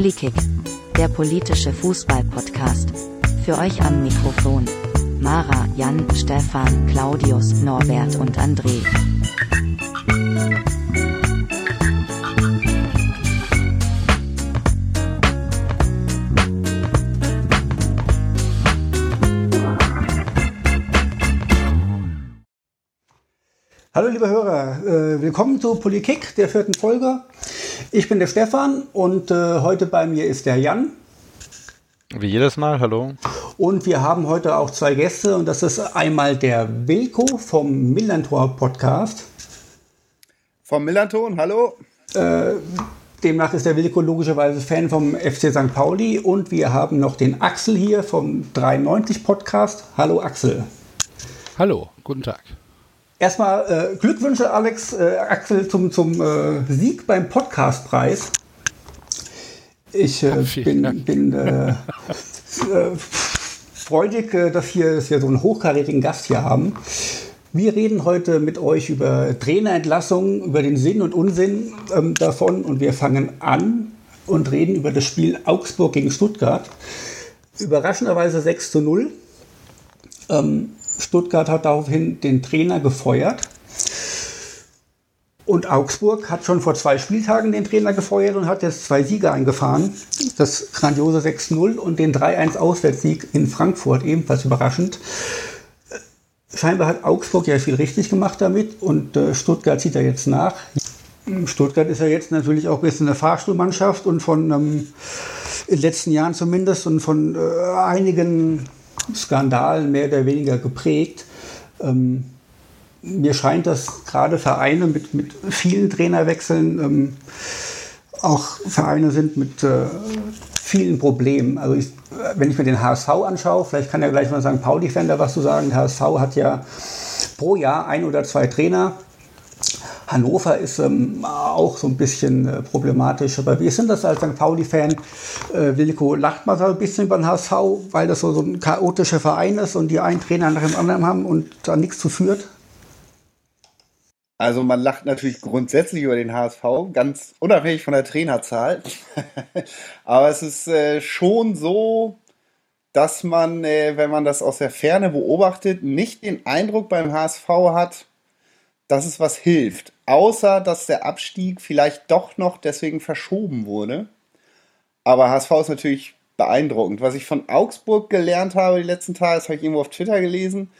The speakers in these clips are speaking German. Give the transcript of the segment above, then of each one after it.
Polikick, der politische Fußball-Podcast. Für euch am Mikrofon. Mara, Jan, Stefan, Claudius, Norbert und André. Hallo liebe Hörer, äh, willkommen zu Polikick, der vierten Folge. Ich bin der Stefan und äh, heute bei mir ist der Jan. Wie jedes Mal, hallo. Und wir haben heute auch zwei Gäste und das ist einmal der Wilko vom Millantor Podcast. Vom Millanton, hallo. Äh, demnach ist der Wilko logischerweise Fan vom FC St. Pauli und wir haben noch den Axel hier vom 93 Podcast. Hallo Axel. Hallo, guten Tag. Erstmal äh, Glückwünsche, Alex, äh, Axel, zum, zum äh, Sieg beim Podcastpreis. Ich äh, bin, bin äh, äh, freudig, dass, wir, dass wir so einen hochkarätigen Gast hier haben. Wir reden heute mit euch über Trainerentlassungen, über den Sinn und Unsinn ähm, davon und wir fangen an und reden über das Spiel Augsburg gegen Stuttgart. Überraschenderweise 6 zu 0. Ähm, Stuttgart hat daraufhin den Trainer gefeuert. Und Augsburg hat schon vor zwei Spieltagen den Trainer gefeuert und hat jetzt zwei Siege eingefahren. Das grandiose 6-0 und den 3-1 Auswärtssieg in Frankfurt, ebenfalls überraschend. Scheinbar hat Augsburg ja viel richtig gemacht damit und äh, Stuttgart zieht ja jetzt nach. Stuttgart ist ja jetzt natürlich auch ein bisschen eine Fahrstuhlmannschaft und von ähm, in den letzten Jahren zumindest und von äh, einigen Skandalen mehr oder weniger geprägt. Ähm, mir scheint, dass gerade Vereine mit, mit vielen Trainerwechseln ähm, auch Vereine sind mit äh, vielen Problemen. Also ich, wenn ich mir den HSV anschaue, vielleicht kann ja gleich mal sagen, Pauli-Fan was zu sagen. Der HSV hat ja pro Jahr ein oder zwei Trainer Hannover ist ähm, auch so ein bisschen äh, problematisch. Aber wie ist denn das als St. Pauli-Fan? Äh, Wilko lacht mal so ein bisschen über den HSV, weil das so, so ein chaotischer Verein ist und die einen Trainer nach dem anderen haben und da nichts zu führt? Also man lacht natürlich grundsätzlich über den HSV, ganz unabhängig von der Trainerzahl. Aber es ist äh, schon so, dass man, äh, wenn man das aus der Ferne beobachtet, nicht den Eindruck beim HSV hat, dass es was hilft. Außer, dass der Abstieg vielleicht doch noch deswegen verschoben wurde. Aber HSV ist natürlich beeindruckend. Was ich von Augsburg gelernt habe die letzten Tage, das habe ich irgendwo auf Twitter gelesen,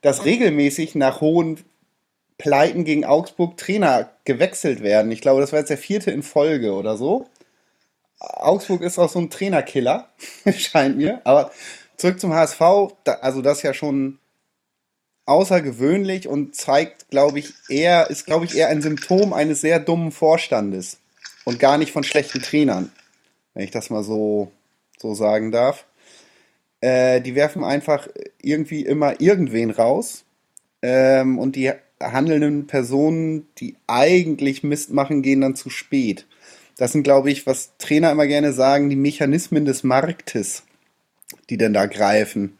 dass regelmäßig nach hohen Pleiten gegen Augsburg Trainer gewechselt werden. Ich glaube, das war jetzt der vierte in Folge oder so. Augsburg ist auch so ein Trainerkiller, scheint mir. Aber zurück zum HSV, also das ist ja schon außergewöhnlich und zeigt, glaube ich, eher, ist, glaube ich, eher ein Symptom eines sehr dummen Vorstandes und gar nicht von schlechten Trainern, wenn ich das mal so, so sagen darf. Äh, die werfen einfach irgendwie immer irgendwen raus ähm, und die handelnden Personen, die eigentlich Mist machen, gehen dann zu spät. Das sind, glaube ich, was Trainer immer gerne sagen, die Mechanismen des Marktes, die denn da greifen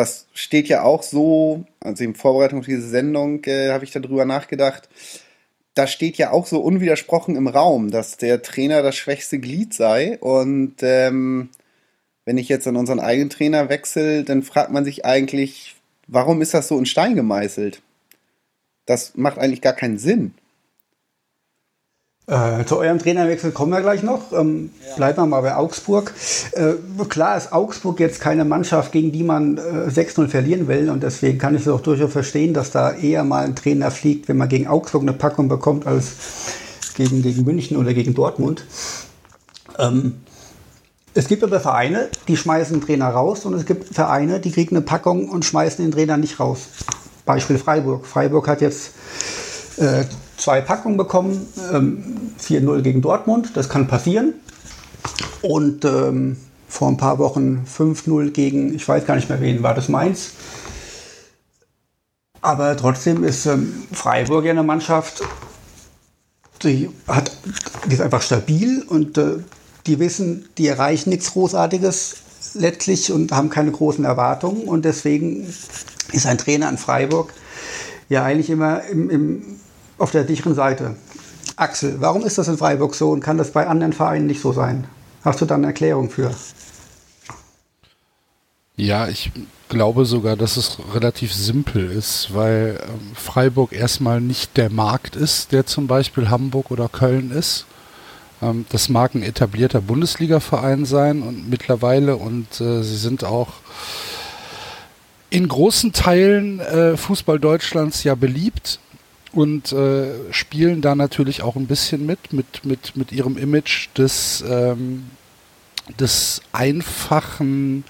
das steht ja auch so, also in Vorbereitung auf diese Sendung äh, habe ich darüber nachgedacht, da steht ja auch so unwidersprochen im Raum, dass der Trainer das schwächste Glied sei. Und ähm, wenn ich jetzt an unseren eigenen Trainer wechsle, dann fragt man sich eigentlich, warum ist das so in Stein gemeißelt? Das macht eigentlich gar keinen Sinn. Äh, zu eurem Trainerwechsel kommen wir gleich noch. Ähm, ja. Bleiben wir mal bei Augsburg. Äh, klar ist Augsburg jetzt keine Mannschaft, gegen die man äh, 6-0 verlieren will. Und deswegen kann ich es auch durchaus verstehen, dass da eher mal ein Trainer fliegt, wenn man gegen Augsburg eine Packung bekommt, als gegen, gegen München oder gegen Dortmund. Ähm, es gibt aber Vereine, die schmeißen den Trainer raus und es gibt Vereine, die kriegen eine Packung und schmeißen den Trainer nicht raus. Beispiel Freiburg. Freiburg hat jetzt äh, zwei Packungen bekommen, ähm, 4-0 gegen Dortmund, das kann passieren. Und ähm, vor ein paar Wochen 5-0 gegen, ich weiß gar nicht mehr wen, war das Mainz. Aber trotzdem ist ähm, Freiburg ja eine Mannschaft, die, hat, die ist einfach stabil und äh, die wissen, die erreichen nichts Großartiges letztlich und haben keine großen Erwartungen. Und deswegen ist ein Trainer in Freiburg ja eigentlich immer im, im auf der sicheren Seite. Axel, warum ist das in Freiburg so und kann das bei anderen Vereinen nicht so sein? Hast du da eine Erklärung für? Ja, ich glaube sogar, dass es relativ simpel ist, weil ähm, Freiburg erstmal nicht der Markt ist, der zum Beispiel Hamburg oder Köln ist. Ähm, das mag ein etablierter Bundesliga-Verein sein und mittlerweile und äh, sie sind auch in großen Teilen äh, Fußball Deutschlands ja beliebt und äh, spielen da natürlich auch ein bisschen mit, mit, mit, mit ihrem Image des, ähm, des einfachen,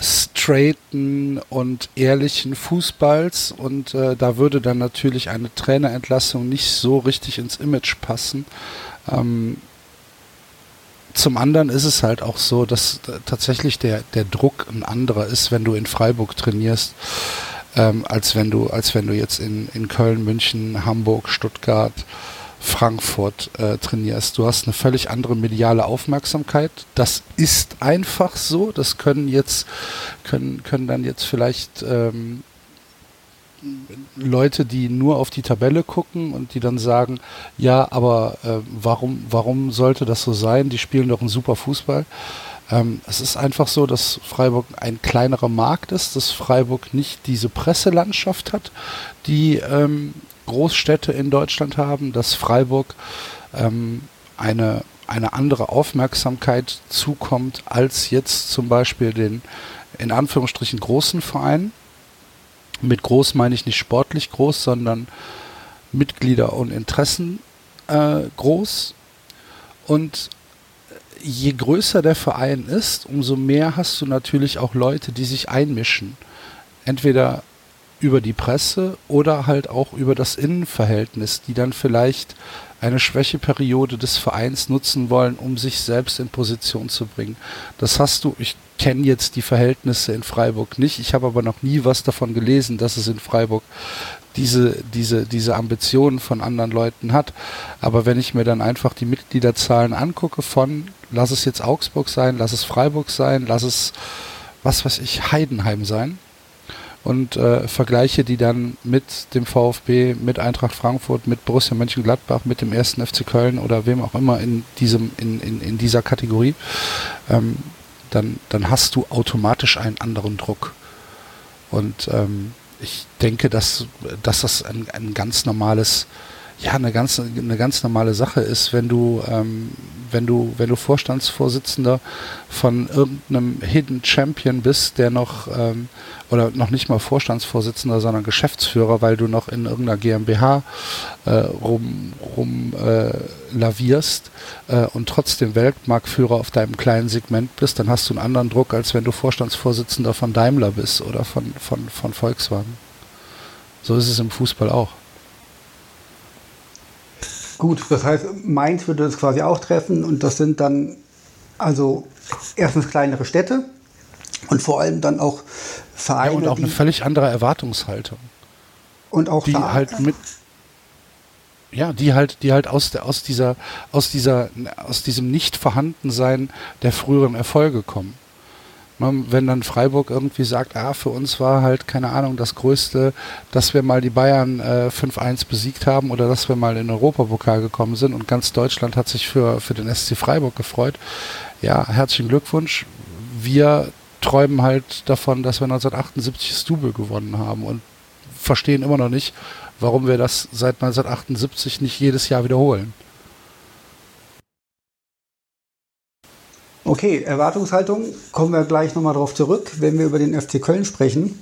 straighten und ehrlichen Fußballs und äh, da würde dann natürlich eine Trainerentlassung nicht so richtig ins Image passen. Ähm, zum anderen ist es halt auch so, dass tatsächlich der, der Druck ein anderer ist, wenn du in Freiburg trainierst, ähm, als wenn du, als wenn du jetzt in, in Köln, München, Hamburg, Stuttgart, Frankfurt äh, trainierst. Du hast eine völlig andere mediale Aufmerksamkeit. Das ist einfach so. Das können jetzt, können, können dann jetzt vielleicht ähm, Leute, die nur auf die Tabelle gucken und die dann sagen, ja, aber äh, warum, warum sollte das so sein? Die spielen doch einen super Fußball. Ähm, es ist einfach so, dass Freiburg ein kleinerer Markt ist, dass Freiburg nicht diese Presselandschaft hat, die ähm, Großstädte in Deutschland haben, dass Freiburg ähm, eine, eine andere Aufmerksamkeit zukommt als jetzt zum Beispiel den in Anführungsstrichen großen Vereinen. Mit groß meine ich nicht sportlich groß, sondern Mitglieder und Interessen äh, groß. Und je größer der Verein ist, umso mehr hast du natürlich auch Leute, die sich einmischen. Entweder über die Presse oder halt auch über das Innenverhältnis, die dann vielleicht eine Schwächeperiode des Vereins nutzen wollen, um sich selbst in Position zu bringen. Das hast du, ich kenne jetzt die Verhältnisse in Freiburg nicht, ich habe aber noch nie was davon gelesen, dass es in Freiburg diese, diese, diese Ambitionen von anderen Leuten hat. Aber wenn ich mir dann einfach die Mitgliederzahlen angucke von, lass es jetzt Augsburg sein, lass es Freiburg sein, lass es, was weiß ich, Heidenheim sein, und äh, vergleiche die dann mit dem VfB, mit Eintracht Frankfurt, mit Borussia Mönchengladbach, mit dem ersten FC Köln oder wem auch immer in diesem in, in, in dieser Kategorie, ähm, dann dann hast du automatisch einen anderen Druck. Und ähm, ich denke, dass, dass das ein, ein ganz normales ja eine ganz eine ganz normale Sache ist, wenn du ähm, wenn du wenn du Vorstandsvorsitzender von irgendeinem Hidden Champion bist, der noch ähm, oder noch nicht mal Vorstandsvorsitzender, sondern Geschäftsführer, weil du noch in irgendeiner GmbH äh, rum, rum äh, lavierst äh, und trotzdem Weltmarktführer auf deinem kleinen Segment bist, dann hast du einen anderen Druck, als wenn du Vorstandsvorsitzender von Daimler bist oder von, von, von Volkswagen. So ist es im Fußball auch. Gut, das heißt, Mainz würde das quasi auch treffen und das sind dann also erstens kleinere Städte und vor allem dann auch Vereine. Ja, und auch eine völlig andere Erwartungshaltung. Und auch die Vereine. halt mit ja, die halt, die halt aus der, aus dieser, aus dieser, aus diesem Nicht-Vorhandensein der früheren Erfolge kommen. Wenn dann Freiburg irgendwie sagt, ah, für uns war halt, keine Ahnung, das Größte, dass wir mal die Bayern äh, 5-1 besiegt haben oder dass wir mal in den Europapokal gekommen sind und ganz Deutschland hat sich für, für den SC Freiburg gefreut. Ja, herzlichen Glückwunsch. Wir träumen halt davon, dass wir 1978 das Double gewonnen haben und verstehen immer noch nicht, warum wir das seit 1978 nicht jedes Jahr wiederholen. Okay, Erwartungshaltung, kommen wir gleich nochmal darauf zurück, wenn wir über den FC Köln sprechen.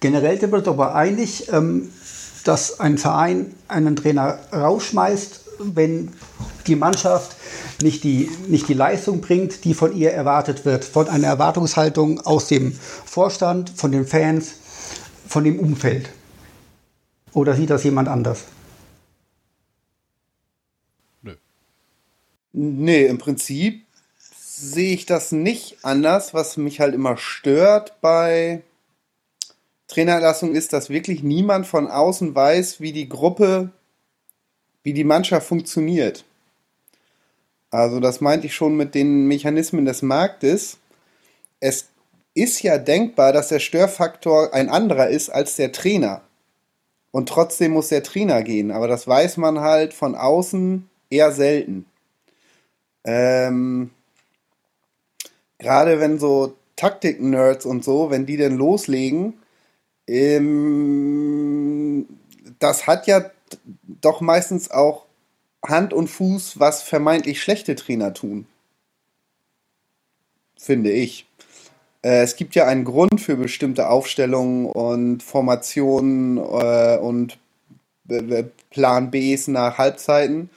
Generell sind wir uns aber einig, ähm, dass ein Verein einen Trainer rausschmeißt, wenn die Mannschaft nicht die, nicht die Leistung bringt, die von ihr erwartet wird. Von einer Erwartungshaltung aus dem Vorstand, von den Fans, von dem Umfeld. Oder sieht das jemand anders? Nö. Nee, im Prinzip sehe ich das nicht anders. Was mich halt immer stört bei Trainerlassung ist, dass wirklich niemand von außen weiß, wie die Gruppe, wie die Mannschaft funktioniert. Also das meinte ich schon mit den Mechanismen des Marktes. Es ist ja denkbar, dass der Störfaktor ein anderer ist als der Trainer. Und trotzdem muss der Trainer gehen. Aber das weiß man halt von außen eher selten. Ähm, gerade wenn so Taktik-Nerds und so, wenn die denn loslegen, ähm, das hat ja doch meistens auch Hand und Fuß, was vermeintlich schlechte Trainer tun. Finde ich. Äh, es gibt ja einen Grund für bestimmte Aufstellungen und Formationen äh, und Plan Bs nach Halbzeiten.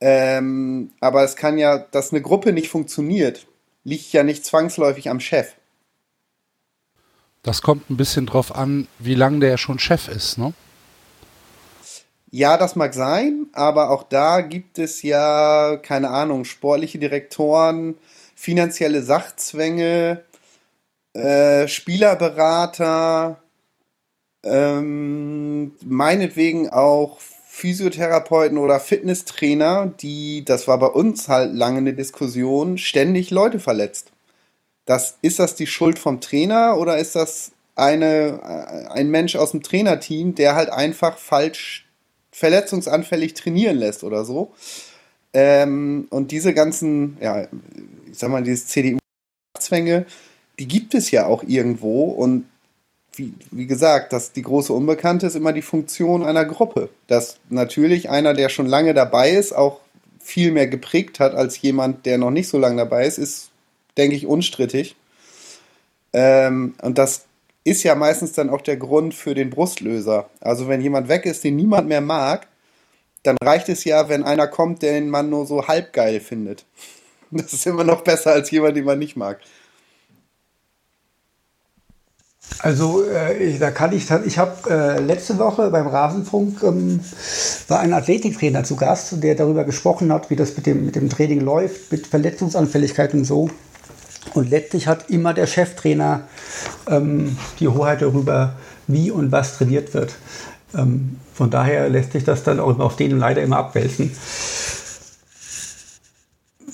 Ähm, aber es kann ja, dass eine Gruppe nicht funktioniert, liegt ja nicht zwangsläufig am Chef. Das kommt ein bisschen drauf an, wie lange der schon Chef ist, ne? Ja, das mag sein, aber auch da gibt es ja, keine Ahnung, sportliche Direktoren, finanzielle Sachzwänge, äh, Spielerberater, ähm, meinetwegen auch Physiotherapeuten oder Fitnesstrainer, die, das war bei uns halt lange eine Diskussion, ständig Leute verletzt. Das, ist das die Schuld vom Trainer oder ist das eine, äh, ein Mensch aus dem Trainerteam, der halt einfach falsch verletzungsanfällig trainieren lässt oder so? Ähm, und diese ganzen, ja, ich sag mal, diese CDU-Zwänge, die gibt es ja auch irgendwo und wie, wie gesagt, dass die große Unbekannte ist immer die Funktion einer Gruppe. Dass natürlich einer, der schon lange dabei ist, auch viel mehr geprägt hat als jemand, der noch nicht so lange dabei ist, ist, denke ich, unstrittig. Ähm, und das ist ja meistens dann auch der Grund für den Brustlöser. Also wenn jemand weg ist, den niemand mehr mag, dann reicht es ja, wenn einer kommt, den man nur so halb geil findet. Das ist immer noch besser als jemand, den man nicht mag. Also äh, da kann ich, ich habe äh, letzte Woche beim Rasenfunk ähm, war ein Athletiktrainer zu Gast, der darüber gesprochen hat, wie das mit dem, mit dem Training läuft, mit Verletzungsanfälligkeit und so. Und letztlich hat immer der Cheftrainer ähm, die Hoheit darüber, wie und was trainiert wird. Ähm, von daher lässt sich das dann auch auf denen leider immer abwälzen.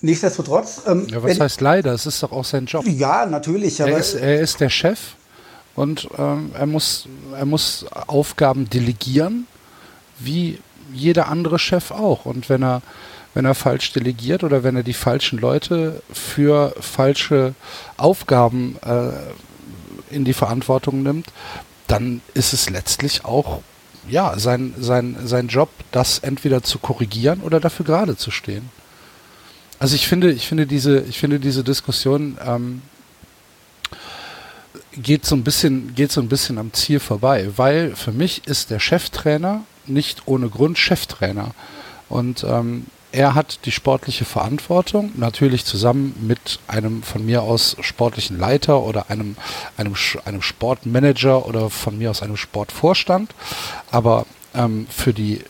Nichtsdestotrotz. Ähm, ja, was wenn, heißt leider? Es ist doch auch sein Job. Ja, natürlich. er, ist, er ist der Chef und ähm, er, muss, er muss Aufgaben delegieren, wie jeder andere Chef auch. Und wenn er, wenn er falsch delegiert oder wenn er die falschen Leute für falsche Aufgaben äh, in die Verantwortung nimmt, dann ist es letztlich auch ja, sein, sein, sein Job, das entweder zu korrigieren oder dafür gerade zu stehen. Also ich finde, ich finde diese, ich finde diese Diskussion ähm, geht so ein bisschen, geht so ein bisschen am Ziel vorbei, weil für mich ist der Cheftrainer nicht ohne Grund Cheftrainer. Und ähm, er hat die sportliche Verantwortung, natürlich zusammen mit einem von mir aus sportlichen Leiter oder einem, einem, einem Sportmanager oder von mir aus einem Sportvorstand. Aber ähm, für die,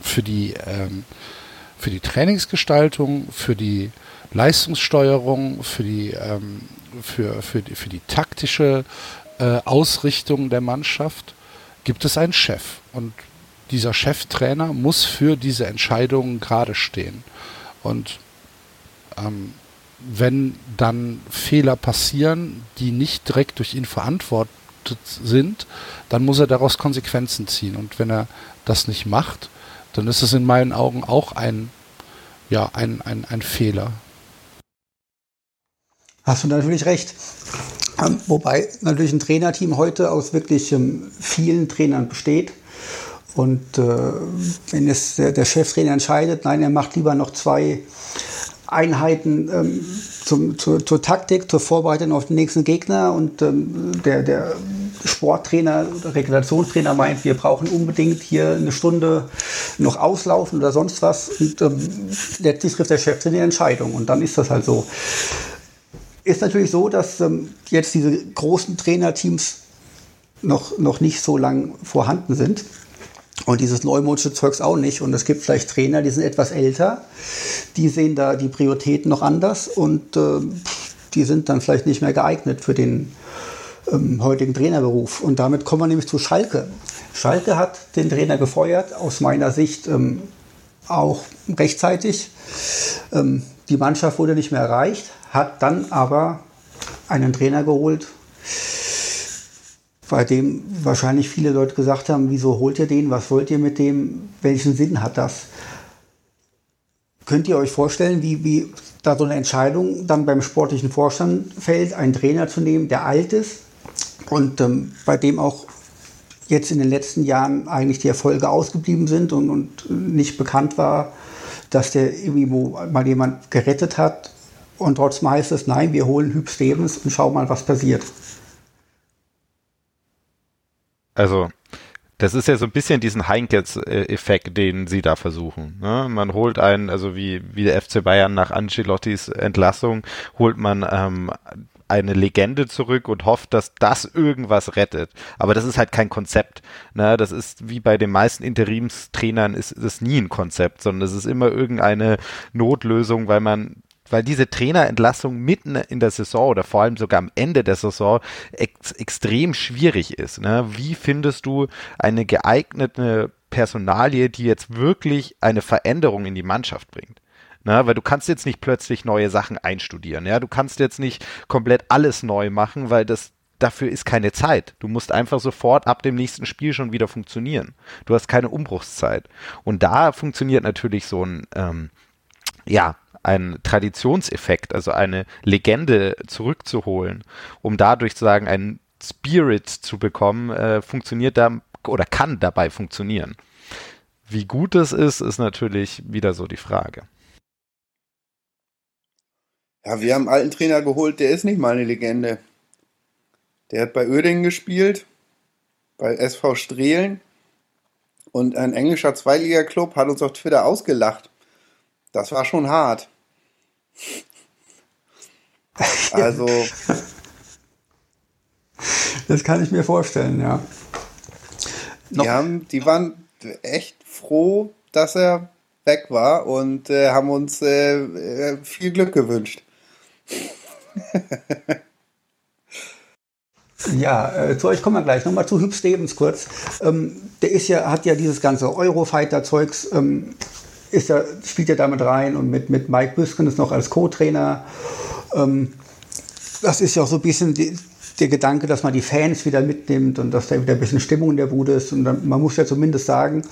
für die, ähm, für die Trainingsgestaltung, für die Leistungssteuerung, für die ähm, für, für, die, für die taktische äh, Ausrichtung der Mannschaft gibt es einen Chef. Und dieser Cheftrainer muss für diese Entscheidungen gerade stehen. Und ähm, wenn dann Fehler passieren, die nicht direkt durch ihn verantwortet sind, dann muss er daraus Konsequenzen ziehen. Und wenn er das nicht macht, dann ist es in meinen Augen auch ein, ja, ein, ein, ein Fehler. Hast du natürlich recht. Ähm, wobei natürlich ein Trainerteam heute aus wirklich ähm, vielen Trainern besteht. Und äh, wenn es der, der, Cheftrainer entscheidet, nein, er macht lieber noch zwei Einheiten ähm, zum, zur, zur, Taktik, zur Vorbereitung auf den nächsten Gegner und ähm, der, der Sporttrainer oder Regulationstrainer meint, wir brauchen unbedingt hier eine Stunde noch auslaufen oder sonst was. Und ähm, letztlich trifft der Cheftrainer die Entscheidung und dann ist das halt so ist natürlich so, dass ähm, jetzt diese großen Trainerteams noch, noch nicht so lang vorhanden sind. Und dieses neumodische Zeugs auch nicht. Und es gibt vielleicht Trainer, die sind etwas älter, die sehen da die Prioritäten noch anders und äh, die sind dann vielleicht nicht mehr geeignet für den ähm, heutigen Trainerberuf. Und damit kommen wir nämlich zu Schalke. Schalke hat den Trainer gefeuert, aus meiner Sicht ähm, auch rechtzeitig. Ähm, die Mannschaft wurde nicht mehr erreicht, hat dann aber einen Trainer geholt, bei dem wahrscheinlich viele Leute gesagt haben, wieso holt ihr den, was wollt ihr mit dem, welchen Sinn hat das? könnt ihr euch vorstellen, wie, wie da so eine Entscheidung dann beim sportlichen Vorstand fällt, einen Trainer zu nehmen, der alt ist und ähm, bei dem auch jetzt in den letzten Jahren eigentlich die Erfolge ausgeblieben sind und, und nicht bekannt war, dass der irgendwie mal jemand gerettet hat. Und trotzdem heißt es, nein, wir holen Hüb Stevens und schauen mal, was passiert. Also, das ist ja so ein bisschen diesen Heinkes-Effekt, den sie da versuchen. Ne? Man holt einen, also wie, wie der FC Bayern nach Ancelottis Entlassung, holt man ähm, eine Legende zurück und hofft, dass das irgendwas rettet. Aber das ist halt kein Konzept. Ne? Das ist wie bei den meisten Interimstrainern ist das nie ein Konzept, sondern es ist immer irgendeine Notlösung, weil man weil diese Trainerentlassung mitten in der Saison oder vor allem sogar am Ende der Saison ex extrem schwierig ist. Ne? Wie findest du eine geeignete Personalie, die jetzt wirklich eine Veränderung in die Mannschaft bringt? Na, weil du kannst jetzt nicht plötzlich neue Sachen einstudieren. Ja, du kannst jetzt nicht komplett alles neu machen, weil das dafür ist keine Zeit. Du musst einfach sofort ab dem nächsten Spiel schon wieder funktionieren. Du hast keine Umbruchszeit. Und da funktioniert natürlich so ein, ähm, ja, ein Traditionseffekt, also eine Legende zurückzuholen, um dadurch zu sagen, einen Spirit zu bekommen, äh, funktioniert da oder kann dabei funktionieren. Wie gut es ist, ist natürlich wieder so die Frage. Ja, wir haben einen alten Trainer geholt, der ist nicht mal eine Legende. Der hat bei Oedingen gespielt, bei SV Strehlen. Und ein englischer Zweiliga-Club hat uns auf Twitter ausgelacht. Das war schon hart. Also. Das kann ich mir vorstellen, ja. Die, haben, die waren echt froh, dass er weg war und äh, haben uns äh, äh viel Glück gewünscht. Ja, äh, zu euch kommen wir gleich. Nochmal zu Hüb Stevens kurz. Ähm, der ist ja, hat ja dieses ganze Eurofighter-Zeugs, ähm, ist ja, spielt ja damit rein und mit, mit Mike Büsken ist noch als Co-Trainer. Ähm, das ist ja auch so ein bisschen die, der Gedanke, dass man die Fans wieder mitnimmt und dass da wieder ein bisschen Stimmung in der Bude ist. Und dann, man muss ja zumindest sagen,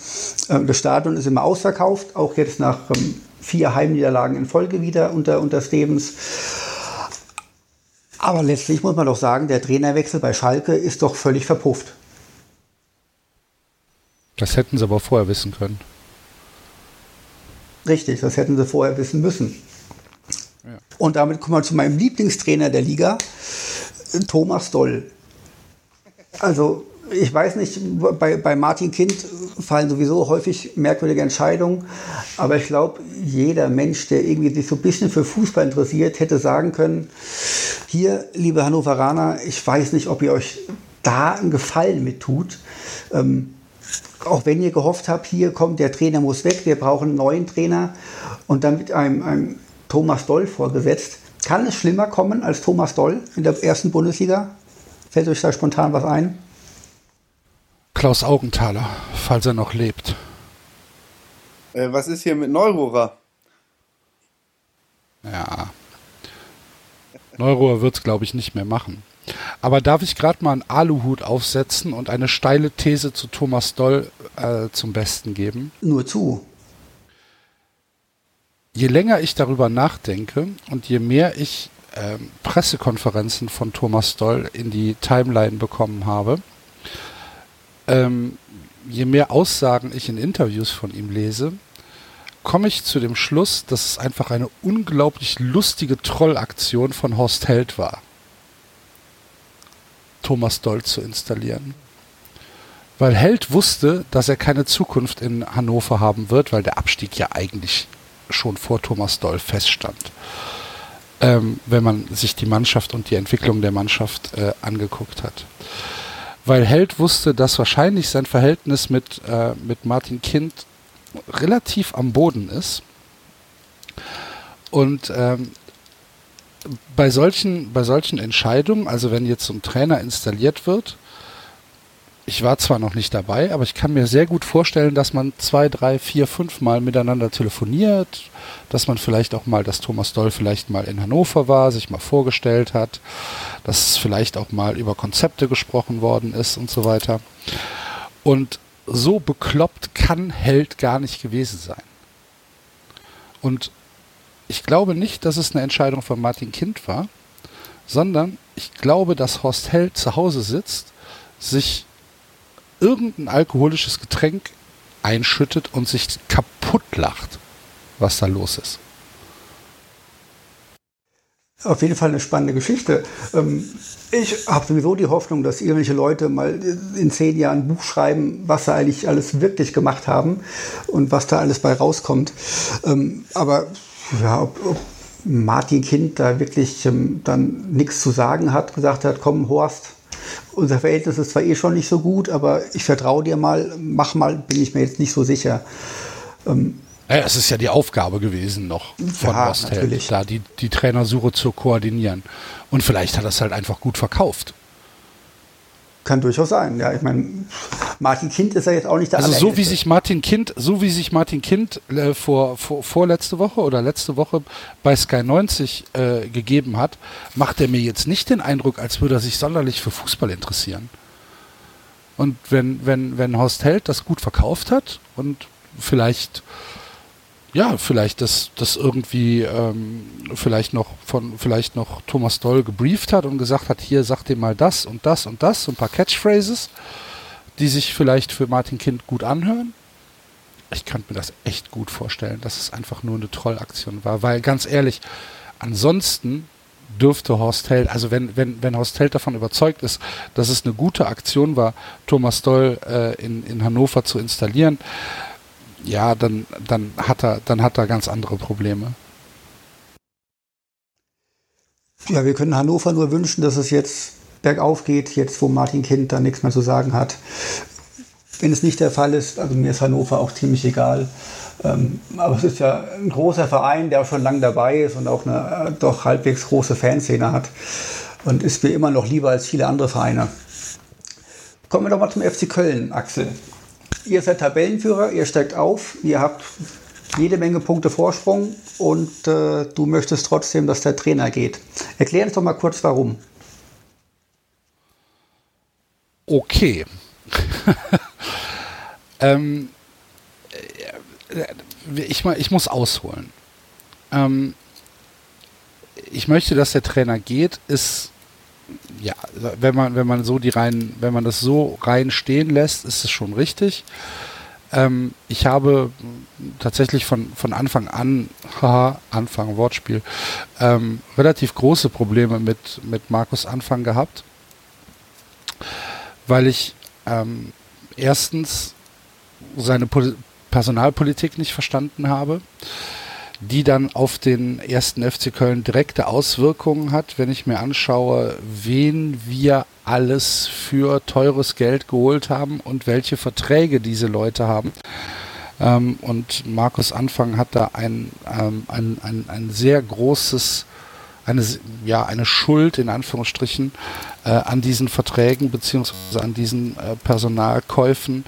äh, das Stadion ist immer ausverkauft, auch jetzt nach ähm, vier Heimniederlagen in Folge wieder unter, unter Stevens. Aber letztlich muss man doch sagen, der Trainerwechsel bei Schalke ist doch völlig verpufft. Das hätten sie aber vorher wissen können. Richtig, das hätten sie vorher wissen müssen. Ja. Und damit kommen wir zu meinem Lieblingstrainer der Liga, Thomas Doll. Also ich weiß nicht, bei, bei Martin Kind fallen sowieso häufig merkwürdige Entscheidungen, aber ich glaube, jeder Mensch, der irgendwie sich so ein bisschen für Fußball interessiert, hätte sagen können, hier, liebe Hannoveraner, ich weiß nicht, ob ihr euch da einen Gefallen mit tut. Ähm, auch wenn ihr gehofft habt, hier kommt, der Trainer muss weg, wir brauchen einen neuen Trainer und dann mit einem, einem Thomas Doll vorgesetzt. Kann es schlimmer kommen als Thomas Doll in der ersten Bundesliga? Fällt euch da spontan was ein? Klaus Augenthaler, falls er noch lebt. Äh, was ist hier mit Neurohrer? Ja. Neurohrer wird es, glaube ich, nicht mehr machen. Aber darf ich gerade mal einen Aluhut aufsetzen und eine steile These zu Thomas Doll äh, zum Besten geben? Nur zu. Je länger ich darüber nachdenke und je mehr ich äh, Pressekonferenzen von Thomas Doll in die Timeline bekommen habe, ähm, je mehr Aussagen ich in Interviews von ihm lese, komme ich zu dem Schluss, dass es einfach eine unglaublich lustige Trollaktion von Horst Held war, Thomas Doll zu installieren. Weil Held wusste, dass er keine Zukunft in Hannover haben wird, weil der Abstieg ja eigentlich schon vor Thomas Doll feststand. Ähm, wenn man sich die Mannschaft und die Entwicklung der Mannschaft äh, angeguckt hat weil Held wusste, dass wahrscheinlich sein Verhältnis mit, äh, mit Martin Kind relativ am Boden ist. Und ähm, bei, solchen, bei solchen Entscheidungen, also wenn jetzt so ein Trainer installiert wird, ich war zwar noch nicht dabei, aber ich kann mir sehr gut vorstellen, dass man zwei, drei, vier, fünf Mal miteinander telefoniert, dass man vielleicht auch mal, dass Thomas Doll vielleicht mal in Hannover war, sich mal vorgestellt hat, dass vielleicht auch mal über Konzepte gesprochen worden ist und so weiter. Und so bekloppt kann Held gar nicht gewesen sein. Und ich glaube nicht, dass es eine Entscheidung von Martin Kind war, sondern ich glaube, dass Horst Held zu Hause sitzt, sich irgendein alkoholisches Getränk einschüttet und sich kaputt lacht, was da los ist. Auf jeden Fall eine spannende Geschichte. Ähm, ich habe sowieso die Hoffnung, dass irgendwelche Leute mal in zehn Jahren ein Buch schreiben, was sie eigentlich alles wirklich gemacht haben und was da alles bei rauskommt. Ähm, aber ja, ob, ob Martin Kind da wirklich ähm, dann nichts zu sagen hat, gesagt hat, komm Horst, unser Verhältnis ist zwar eh schon nicht so gut, aber ich vertraue dir mal, mach mal, bin ich mir jetzt nicht so sicher. Ja, es ist ja die Aufgabe gewesen noch von ja, Ostheld, da die, die Trainersuche zu koordinieren. Und vielleicht hat er es halt einfach gut verkauft. Kann durchaus sein. Ja, ich meine, Martin Kind ist ja jetzt auch nicht der Also so wie sich Martin Kind, so wie sich Martin Kind äh, vor, vor vorletzte Woche oder letzte Woche bei Sky 90 äh, gegeben hat, macht er mir jetzt nicht den Eindruck, als würde er sich sonderlich für Fußball interessieren. Und wenn, wenn, wenn Horst Held das gut verkauft hat und vielleicht ja, vielleicht das, das irgendwie ähm, vielleicht noch von vielleicht noch Thomas Doll gebrieft hat und gesagt hat, hier sag dir mal das und das und das, so ein paar Catchphrases, die sich vielleicht für Martin Kind gut anhören. Ich könnte mir das echt gut vorstellen, dass es einfach nur eine Trollaktion war, weil ganz ehrlich, ansonsten dürfte Horst Held, also wenn, wenn, wenn Horst Held davon überzeugt ist, dass es eine gute Aktion war, Thomas Doll äh, in, in Hannover zu installieren, ja, dann, dann, hat er, dann hat er ganz andere Probleme. Ja, wir können Hannover nur wünschen, dass es jetzt bergauf geht, jetzt wo Martin Kind da nichts mehr zu sagen hat. Wenn es nicht der Fall ist, also mir ist Hannover auch ziemlich egal. Ähm, aber es ist ja ein großer Verein, der auch schon lange dabei ist und auch eine äh, doch halbwegs große Fanszene hat. Und ist mir immer noch lieber als viele andere Vereine. Kommen wir doch mal zum FC Köln, Axel ihr seid Tabellenführer, ihr steigt auf, ihr habt jede Menge Punkte Vorsprung und äh, du möchtest trotzdem, dass der Trainer geht. Erklär uns doch mal kurz, warum. Okay. ähm, äh, ich, ich muss ausholen. Ähm, ich möchte, dass der Trainer geht, ist ja, wenn man, wenn man so die rein, wenn man das so rein stehen lässt, ist es schon richtig. Ähm, ich habe tatsächlich von, von Anfang an, haha, Anfang, Wortspiel, ähm, relativ große Probleme mit, mit Markus Anfang gehabt, weil ich ähm, erstens seine Pol Personalpolitik nicht verstanden habe die dann auf den ersten FC Köln direkte Auswirkungen hat, wenn ich mir anschaue, wen wir alles für teures Geld geholt haben und welche Verträge diese Leute haben. Ähm, und Markus Anfang hat da ein, ähm, ein, ein, ein sehr großes, eine, ja, eine Schuld in Anführungsstrichen äh, an diesen Verträgen beziehungsweise an diesen äh, Personalkäufen.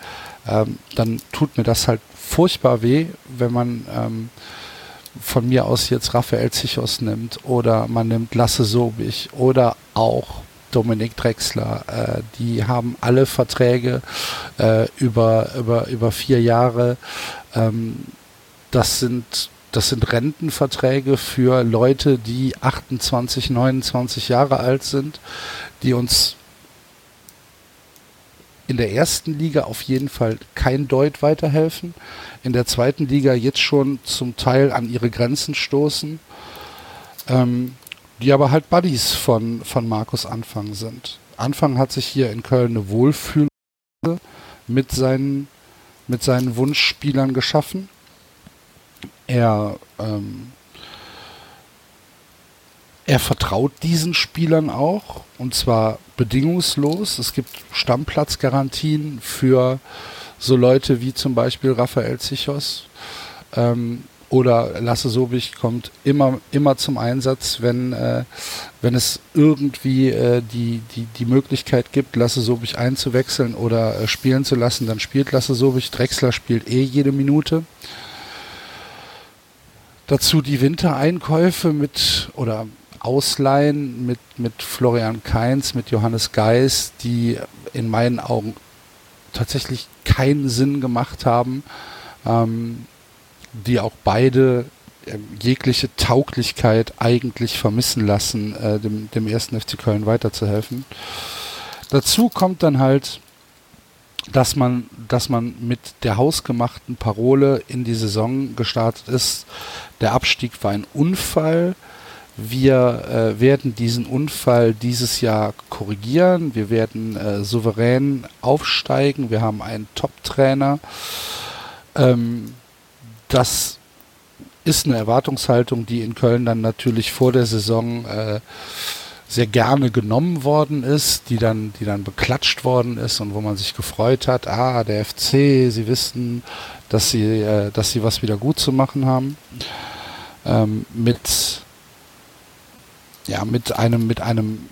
Ähm, dann tut mir das halt furchtbar weh, wenn man ähm, von mir aus jetzt Raphael Zichos nimmt oder man nimmt Lasse Sobich oder auch Dominik Drexler, äh, die haben alle Verträge äh, über, über, über vier Jahre. Ähm, das sind das sind Rentenverträge für Leute, die 28, 29 Jahre alt sind, die uns in der ersten Liga auf jeden Fall kein Deut weiterhelfen. In der zweiten Liga jetzt schon zum Teil an ihre Grenzen stoßen. Ähm, die aber halt Buddies von, von Markus Anfang sind. Anfang hat sich hier in Köln eine Wohlfühl mit seinen, mit seinen Wunschspielern geschaffen. Er ähm, er vertraut diesen Spielern auch und zwar bedingungslos. Es gibt Stammplatzgarantien für so Leute wie zum Beispiel Raphael Zichos ähm, oder Lasse Sobich kommt immer, immer zum Einsatz, wenn, äh, wenn es irgendwie äh, die, die, die Möglichkeit gibt, Lasse Sobich einzuwechseln oder äh, spielen zu lassen, dann spielt Lasse Sobich. Drexler spielt eh jede Minute. Dazu die Wintereinkäufe mit oder Ausleihen mit, mit Florian Kainz, mit Johannes Geis, die in meinen Augen tatsächlich keinen Sinn gemacht haben, ähm, die auch beide jegliche Tauglichkeit eigentlich vermissen lassen, äh, dem, dem ersten FC Köln weiterzuhelfen. Dazu kommt dann halt, dass man, dass man mit der hausgemachten Parole in die Saison gestartet ist. Der Abstieg war ein Unfall. Wir äh, werden diesen Unfall dieses Jahr korrigieren. Wir werden äh, souverän aufsteigen. Wir haben einen Top-Trainer. Ähm, das ist eine Erwartungshaltung, die in Köln dann natürlich vor der Saison äh, sehr gerne genommen worden ist, die dann, die dann beklatscht worden ist und wo man sich gefreut hat, ah, der FC, sie wissen, dass sie, äh, dass sie was wieder gut zu machen haben. Ähm, mit, ja, mit einem, mit einem,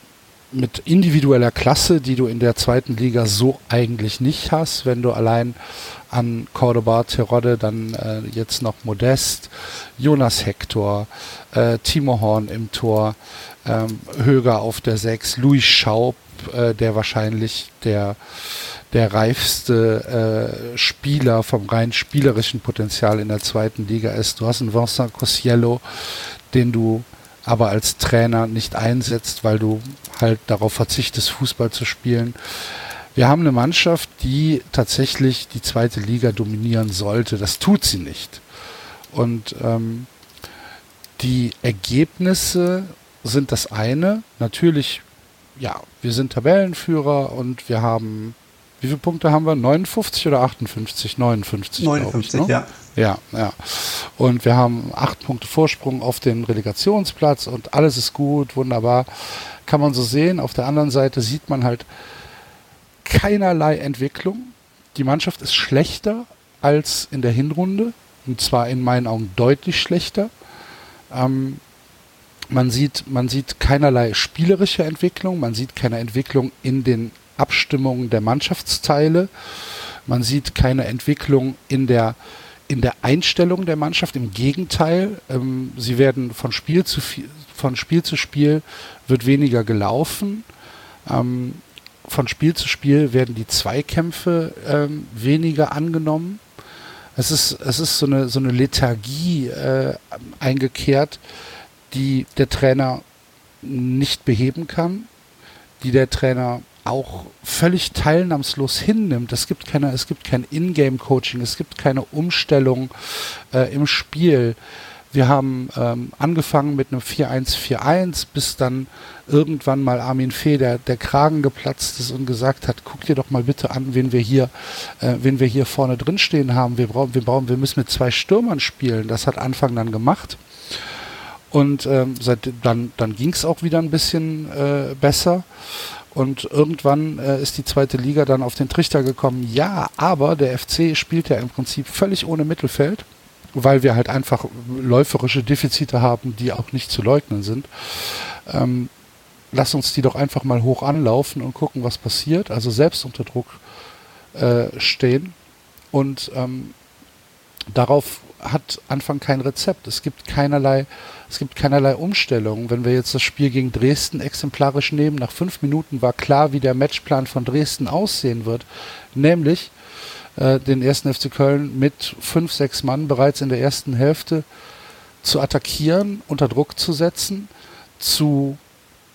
mit individueller Klasse, die du in der zweiten Liga so eigentlich nicht hast, wenn du allein an Cordoba, Terodde, dann äh, jetzt noch Modest, Jonas Hector, äh, Timo Horn im Tor, ähm, Höger auf der 6, Louis Schaub, äh, der wahrscheinlich der, der reifste äh, Spieler vom rein spielerischen Potenzial in der zweiten Liga ist. Du hast einen Vincent Cosiello, den du aber als Trainer nicht einsetzt, weil du halt darauf verzichtest, Fußball zu spielen. Wir haben eine Mannschaft, die tatsächlich die zweite Liga dominieren sollte. Das tut sie nicht. Und ähm, die Ergebnisse sind das eine. Natürlich, ja, wir sind Tabellenführer und wir haben, wie viele Punkte haben wir? 59 oder 58? 59, 59, ich, ne? ja. Ja, ja. Und wir haben acht Punkte Vorsprung auf den Relegationsplatz und alles ist gut, wunderbar. Kann man so sehen. Auf der anderen Seite sieht man halt, keinerlei Entwicklung. Die Mannschaft ist schlechter als in der Hinrunde. Und zwar in meinen Augen deutlich schlechter. Ähm, man sieht, man sieht keinerlei spielerische Entwicklung, man sieht keine Entwicklung in den Abstimmungen der Mannschaftsteile, man sieht keine Entwicklung in der in der Einstellung der Mannschaft. Im Gegenteil, ähm, sie werden von Spiel zu von Spiel zu Spiel wird weniger gelaufen. Ähm, von Spiel zu Spiel werden die Zweikämpfe ähm, weniger angenommen. Es ist, es ist so eine, so eine Lethargie äh, eingekehrt, die der Trainer nicht beheben kann, die der Trainer auch völlig teilnahmslos hinnimmt. Es gibt keine, es gibt kein Ingame-Coaching, es gibt keine Umstellung äh, im Spiel. Wir haben ähm, angefangen mit einem 4-1-4-1, bis dann irgendwann mal Armin Fee der, der Kragen geplatzt ist und gesagt hat, guck dir doch mal bitte an, wen wir hier, äh, wen wir hier vorne drin stehen haben. Wir brauchen, wir brauchen, wir müssen mit zwei Stürmern spielen. Das hat Anfang dann gemacht. Und ähm, seit, dann, dann ging es auch wieder ein bisschen äh, besser. Und irgendwann äh, ist die zweite Liga dann auf den Trichter gekommen. Ja, aber der FC spielt ja im Prinzip völlig ohne Mittelfeld weil wir halt einfach läuferische Defizite haben, die auch nicht zu leugnen sind. Ähm, lass uns die doch einfach mal hoch anlaufen und gucken, was passiert. Also selbst unter Druck äh, stehen. Und ähm, darauf hat Anfang kein Rezept. Es gibt keinerlei, es gibt keinerlei Umstellung. Wenn wir jetzt das Spiel gegen Dresden exemplarisch nehmen, nach fünf Minuten war klar, wie der Matchplan von Dresden aussehen wird. Nämlich äh, den ersten FC Köln mit fünf, sechs Mann bereits in der ersten Hälfte zu attackieren, unter Druck zu setzen, zu,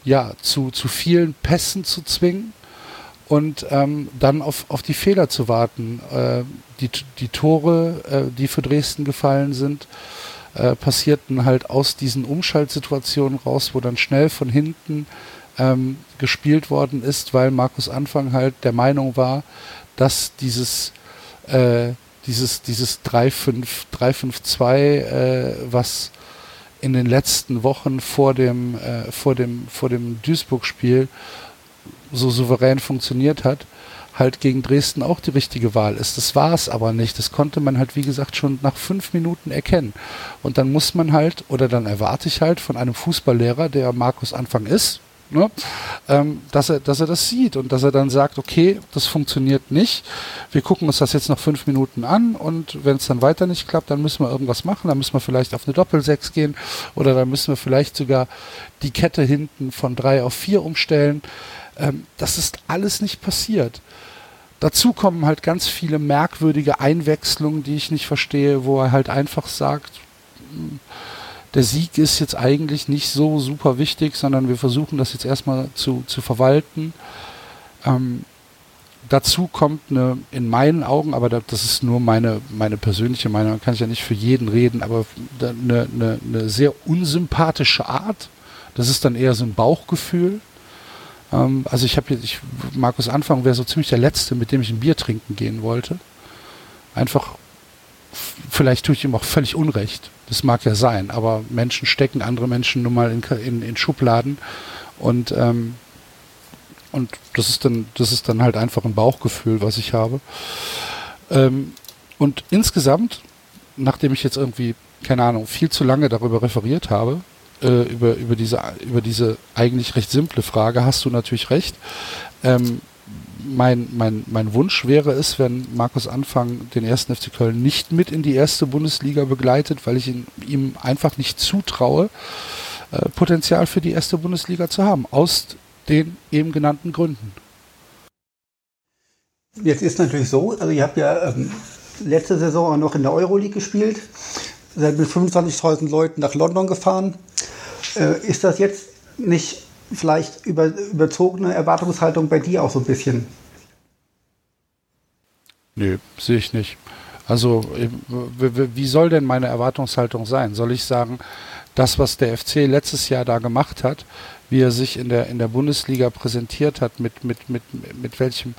ja, zu, zu vielen Pässen zu zwingen und ähm, dann auf, auf die Fehler zu warten. Äh, die, die Tore, äh, die für Dresden gefallen sind, äh, passierten halt aus diesen Umschaltsituationen raus, wo dann schnell von hinten ähm, gespielt worden ist, weil Markus Anfang halt der Meinung war, dass dieses äh, dieses, dieses 3-5-2, äh, was in den letzten Wochen vor dem, äh, vor dem, vor dem Duisburg-Spiel so souverän funktioniert hat, halt gegen Dresden auch die richtige Wahl ist. Das war es aber nicht. Das konnte man halt, wie gesagt, schon nach fünf Minuten erkennen. Und dann muss man halt, oder dann erwarte ich halt von einem Fußballlehrer, der Markus Anfang ist, ne? ähm, dass, er, dass er das sieht und dass er dann sagt, okay, das funktioniert nicht. Wir gucken uns das jetzt noch fünf Minuten an und wenn es dann weiter nicht klappt, dann müssen wir irgendwas machen. Dann müssen wir vielleicht auf eine Doppelsechs gehen oder dann müssen wir vielleicht sogar die Kette hinten von drei auf vier umstellen. Ähm, das ist alles nicht passiert. Dazu kommen halt ganz viele merkwürdige Einwechslungen, die ich nicht verstehe, wo er halt einfach sagt, hm, der Sieg ist jetzt eigentlich nicht so super wichtig, sondern wir versuchen das jetzt erstmal zu, zu verwalten. Ähm, dazu kommt eine, in meinen Augen, aber das ist nur meine, meine persönliche Meinung, kann ich ja nicht für jeden reden, aber eine, eine, eine sehr unsympathische Art. Das ist dann eher so ein Bauchgefühl. Ähm, also ich habe jetzt, ich, Markus Anfang wäre so ziemlich der Letzte, mit dem ich ein Bier trinken gehen wollte. Einfach, vielleicht tue ich ihm auch völlig Unrecht. Das mag ja sein, aber Menschen stecken andere Menschen nun mal in, in, in Schubladen und ähm, und das ist dann, das ist dann halt einfach ein Bauchgefühl, was ich habe. Ähm, und insgesamt, nachdem ich jetzt irgendwie, keine Ahnung, viel zu lange darüber referiert habe, äh, über, über, diese, über diese eigentlich recht simple Frage, hast du natürlich recht. Ähm, mein, mein, mein Wunsch wäre es, wenn Markus Anfang den ersten FC Köln nicht mit in die erste Bundesliga begleitet, weil ich ihn, ihm einfach nicht zutraue, äh, Potenzial für die erste Bundesliga zu haben. Aus den eben genannten Gründen. Jetzt ist natürlich so, also ihr habt ja ähm, letzte Saison auch noch in der Euroleague gespielt, seid mit 25.000 Leuten nach London gefahren. Äh, ist das jetzt nicht vielleicht über, überzogene Erwartungshaltung bei dir auch so ein bisschen? Nö, sehe ich nicht. Also äh, wie soll denn meine Erwartungshaltung sein? Soll ich sagen, das, was der FC letztes Jahr da gemacht hat, wie er sich in der, in der Bundesliga präsentiert hat, mit, mit, mit, mit welchem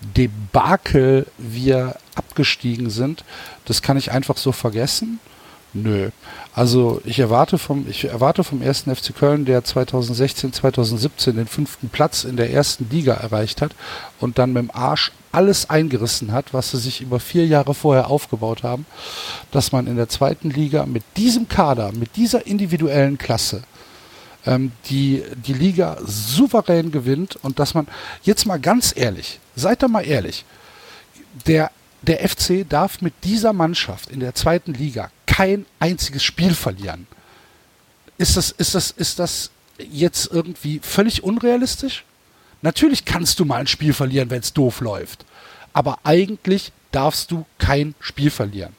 Debakel wir abgestiegen sind, das kann ich einfach so vergessen. Nö. Also ich erwarte vom, ich erwarte vom ersten FC Köln, der 2016, 2017 den fünften Platz in der ersten Liga erreicht hat und dann mit dem Arsch alles eingerissen hat, was sie sich über vier Jahre vorher aufgebaut haben, dass man in der zweiten Liga mit diesem Kader, mit dieser individuellen Klasse ähm, die die Liga souverän gewinnt und dass man jetzt mal ganz ehrlich, seid da mal ehrlich, der der FC darf mit dieser Mannschaft in der zweiten Liga kein einziges Spiel verlieren. Ist das, ist das, ist das jetzt irgendwie völlig unrealistisch? Natürlich kannst du mal ein Spiel verlieren, wenn es doof läuft. Aber eigentlich darfst du kein Spiel verlieren.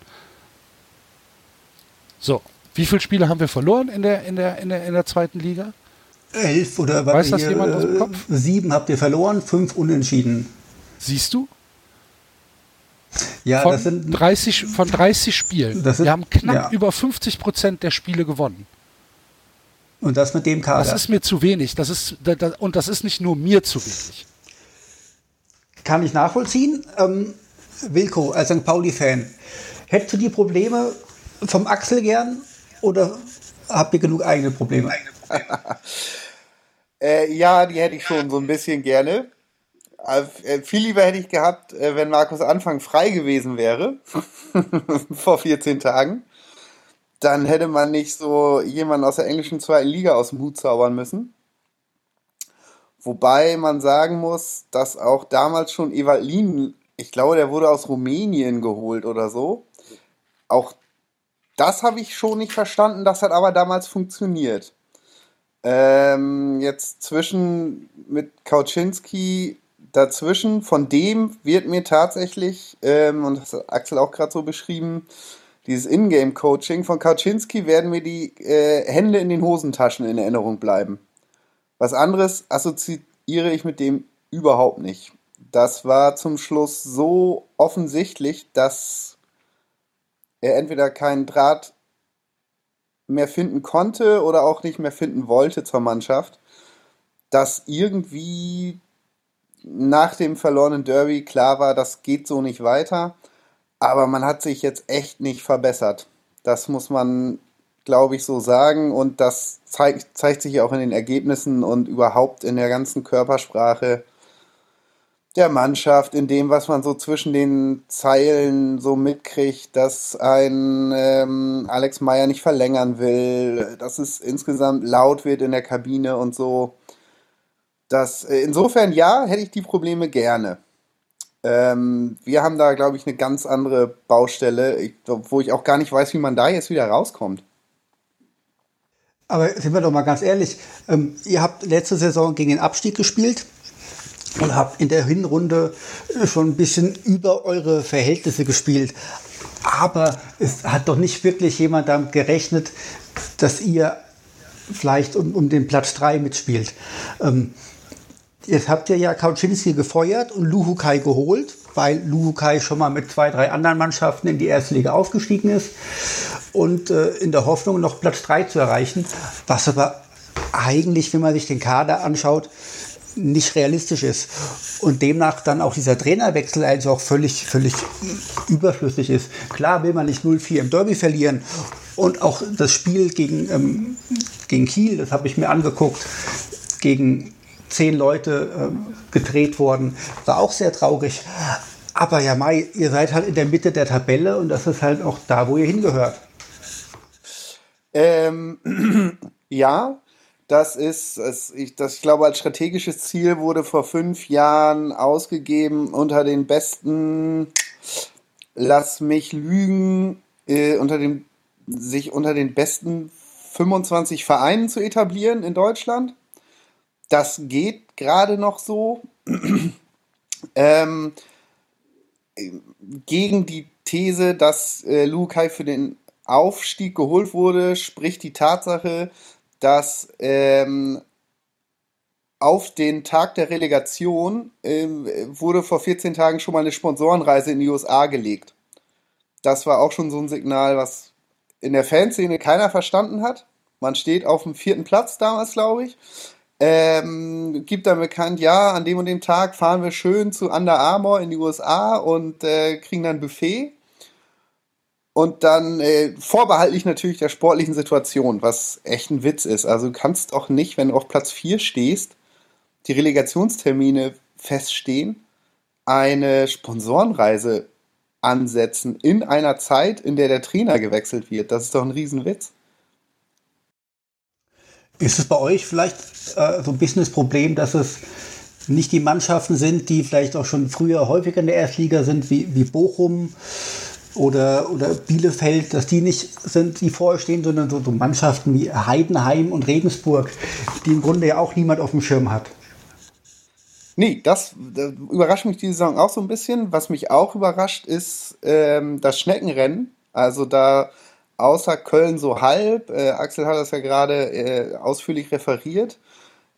So, wie viele Spiele haben wir verloren in der, in der, in der, in der zweiten Liga? Elf oder was? Weiß das jemand aus dem Kopf? Sieben habt ihr verloren, fünf unentschieden. Siehst du? Ja, von, das sind 30, von 30 Spielen. Sind, wir haben knapp ja. über 50 Prozent der Spiele gewonnen. Und das mit dem Kader. Das ist mir zu wenig. Das ist, das, und das ist nicht nur mir zu wenig. Kann ich nachvollziehen. Ähm, Wilko, als St. Pauli-Fan, hättest du die Probleme vom Axel gern oder habt ihr genug eigene Probleme? äh, ja, die hätte ich schon so ein bisschen gerne. Äh, viel lieber hätte ich gehabt, äh, wenn Markus Anfang frei gewesen wäre, vor 14 Tagen. Dann hätte man nicht so jemanden aus der englischen zweiten Liga aus dem Hut zaubern müssen. Wobei man sagen muss, dass auch damals schon Evalin, ich glaube, der wurde aus Rumänien geholt oder so. Auch das habe ich schon nicht verstanden, das hat aber damals funktioniert. Ähm, jetzt zwischen mit Kauczynski dazwischen, von dem wird mir tatsächlich, ähm, und das hat Axel auch gerade so beschrieben, dieses Ingame-Coaching von Kauczynski werden mir die äh, Hände in den Hosentaschen in Erinnerung bleiben. Was anderes assoziiere ich mit dem überhaupt nicht. Das war zum Schluss so offensichtlich, dass er entweder keinen Draht mehr finden konnte oder auch nicht mehr finden wollte zur Mannschaft, dass irgendwie nach dem verlorenen Derby klar war, das geht so nicht weiter. Aber man hat sich jetzt echt nicht verbessert. Das muss man, glaube ich, so sagen. Und das zeigt, zeigt sich auch in den Ergebnissen und überhaupt in der ganzen Körpersprache der Mannschaft, in dem, was man so zwischen den Zeilen so mitkriegt, dass ein ähm, Alex Meyer nicht verlängern will, dass es insgesamt laut wird in der Kabine und so. Das, äh, insofern ja, hätte ich die Probleme gerne. Ähm, wir haben da, glaube ich, eine ganz andere Baustelle, wo ich auch gar nicht weiß, wie man da jetzt wieder rauskommt. Aber sind wir doch mal ganz ehrlich, ähm, ihr habt letzte Saison gegen den Abstieg gespielt und habt in der Hinrunde schon ein bisschen über eure Verhältnisse gespielt. aber es hat doch nicht wirklich jemand damit gerechnet, dass ihr vielleicht um, um den Platz 3 mitspielt. Ähm, jetzt habt ihr ja Kauczynski gefeuert und Luhukai geholt, weil Luhukai schon mal mit zwei, drei anderen Mannschaften in die erste Liga aufgestiegen ist und äh, in der Hoffnung, noch Platz 3 zu erreichen, was aber eigentlich, wenn man sich den Kader anschaut, nicht realistisch ist. Und demnach dann auch dieser Trainerwechsel eigentlich auch völlig, völlig überflüssig ist. Klar will man nicht 0-4 im Derby verlieren. Und auch das Spiel gegen, ähm, gegen Kiel, das habe ich mir angeguckt, gegen zehn Leute ähm, gedreht worden, war auch sehr traurig. Aber ja, Mai, ihr seid halt in der Mitte der Tabelle und das ist halt auch da, wo ihr hingehört. Ähm, ja, das ist, das, ich, das, ich glaube, als strategisches Ziel wurde vor fünf Jahren ausgegeben unter den besten, lass mich lügen, äh, unter den, sich unter den besten 25 Vereinen zu etablieren in Deutschland. Das geht gerade noch so. ähm, gegen die These, dass äh, Lukai für den Aufstieg geholt wurde, spricht die Tatsache, dass ähm, auf den Tag der Relegation ähm, wurde vor 14 Tagen schon mal eine Sponsorenreise in die USA gelegt. Das war auch schon so ein Signal, was in der Fanszene keiner verstanden hat. Man steht auf dem vierten Platz damals, glaube ich. Ähm, gibt dann bekannt, ja, an dem und dem Tag fahren wir schön zu Under Armour in die USA und äh, kriegen dann Buffet. Und dann äh, vorbehaltlich natürlich der sportlichen Situation, was echt ein Witz ist. Also du kannst auch nicht, wenn du auf Platz 4 stehst, die Relegationstermine feststehen, eine Sponsorenreise ansetzen in einer Zeit, in der der Trainer gewechselt wird. Das ist doch ein Riesenwitz. Ist es bei euch vielleicht äh, so ein bisschen das Problem, dass es nicht die Mannschaften sind, die vielleicht auch schon früher häufiger in der Erstliga sind, wie, wie Bochum, oder, oder Bielefeld, dass die nicht sind, die vorher stehen, sondern so, so Mannschaften wie Heidenheim und Regensburg, die im Grunde ja auch niemand auf dem Schirm hat. Nee, das, das überrascht mich diese Saison auch so ein bisschen. Was mich auch überrascht, ist ähm, das Schneckenrennen. Also da außer Köln so halb, äh, Axel hat das ja gerade äh, ausführlich referiert,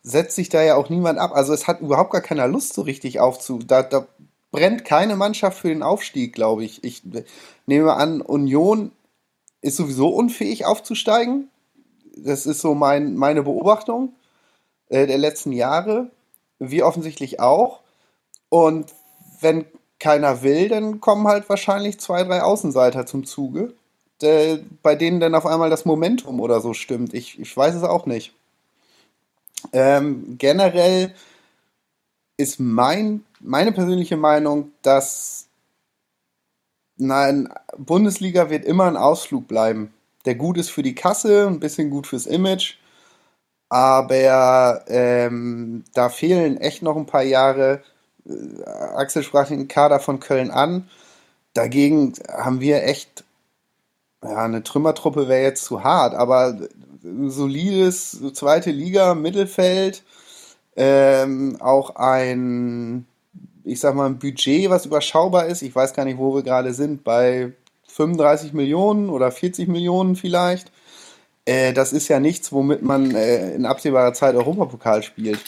setzt sich da ja auch niemand ab. Also es hat überhaupt gar keiner Lust so richtig aufzu. Da, da brennt keine Mannschaft für den Aufstieg, glaube ich. Ich nehme an, Union ist sowieso unfähig aufzusteigen. Das ist so mein, meine Beobachtung äh, der letzten Jahre. Wir offensichtlich auch. Und wenn keiner will, dann kommen halt wahrscheinlich zwei, drei Außenseiter zum Zuge, der, bei denen dann auf einmal das Momentum oder so stimmt. Ich, ich weiß es auch nicht. Ähm, generell ist mein, meine persönliche Meinung, dass nein, Bundesliga wird immer ein Ausflug bleiben, der gut ist für die Kasse, ein bisschen gut fürs Image, aber ähm, da fehlen echt noch ein paar Jahre. Äh, Axel sprach den Kader von Köln an. Dagegen haben wir echt, ja, eine Trümmertruppe wäre jetzt zu hart, aber solides zweite Liga, Mittelfeld, ähm, auch ein, ich sag mal, ein Budget, was überschaubar ist. Ich weiß gar nicht, wo wir gerade sind, bei 35 Millionen oder 40 Millionen vielleicht. Äh, das ist ja nichts, womit man äh, in absehbarer Zeit Europapokal spielt.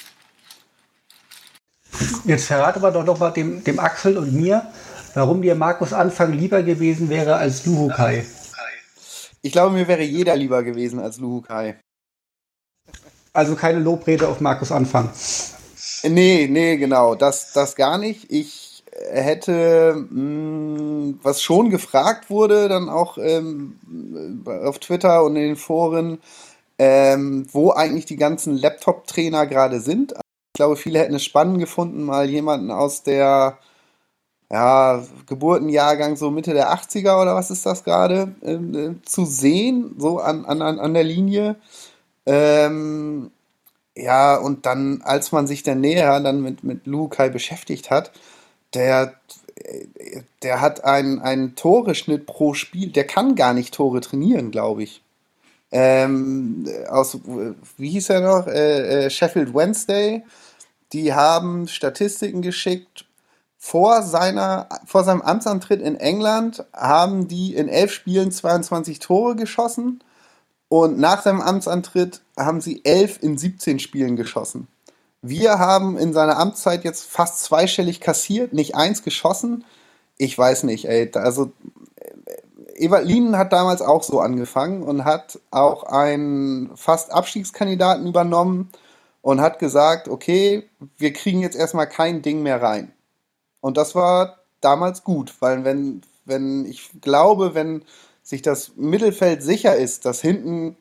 Jetzt verrate aber doch noch mal dem, dem Axel und mir, warum dir Markus Anfang lieber gewesen wäre als Luhukai. Ich glaube, mir wäre jeder lieber gewesen als Luhukai. Also keine Lobrede auf Markus Anfang. Nee, nee, genau. Das, das gar nicht. Ich hätte, mh, hm, was schon gefragt wurde, dann auch ähm, auf Twitter und in den Foren, ähm, wo eigentlich die ganzen Laptop-Trainer gerade sind. Ich glaube, viele hätten es spannend gefunden, mal jemanden aus der ja, Geburtenjahrgang so Mitte der 80er oder was ist das gerade, äh, zu sehen, so an, an, an der Linie. Ähm, ja, und dann, als man sich dann näher dann mit, mit Lukai beschäftigt hat, der, der hat einen, einen Toreschnitt pro Spiel, der kann gar nicht Tore trainieren, glaube ich. Ähm, aus, wie hieß er noch? Äh, äh, Sheffield Wednesday. Die haben Statistiken geschickt, vor, seiner, vor seinem Amtsantritt in England haben die in elf Spielen 22 Tore geschossen und nach seinem Amtsantritt haben sie elf in 17 Spielen geschossen. Wir haben in seiner Amtszeit jetzt fast zweistellig kassiert, nicht eins geschossen. Ich weiß nicht, ey. Also, Ewald Lienen hat damals auch so angefangen und hat auch einen fast Abstiegskandidaten übernommen und hat gesagt, okay, wir kriegen jetzt erstmal kein Ding mehr rein. Und das war damals gut, weil wenn, wenn ich glaube, wenn sich das Mittelfeld sicher ist, dass hinten,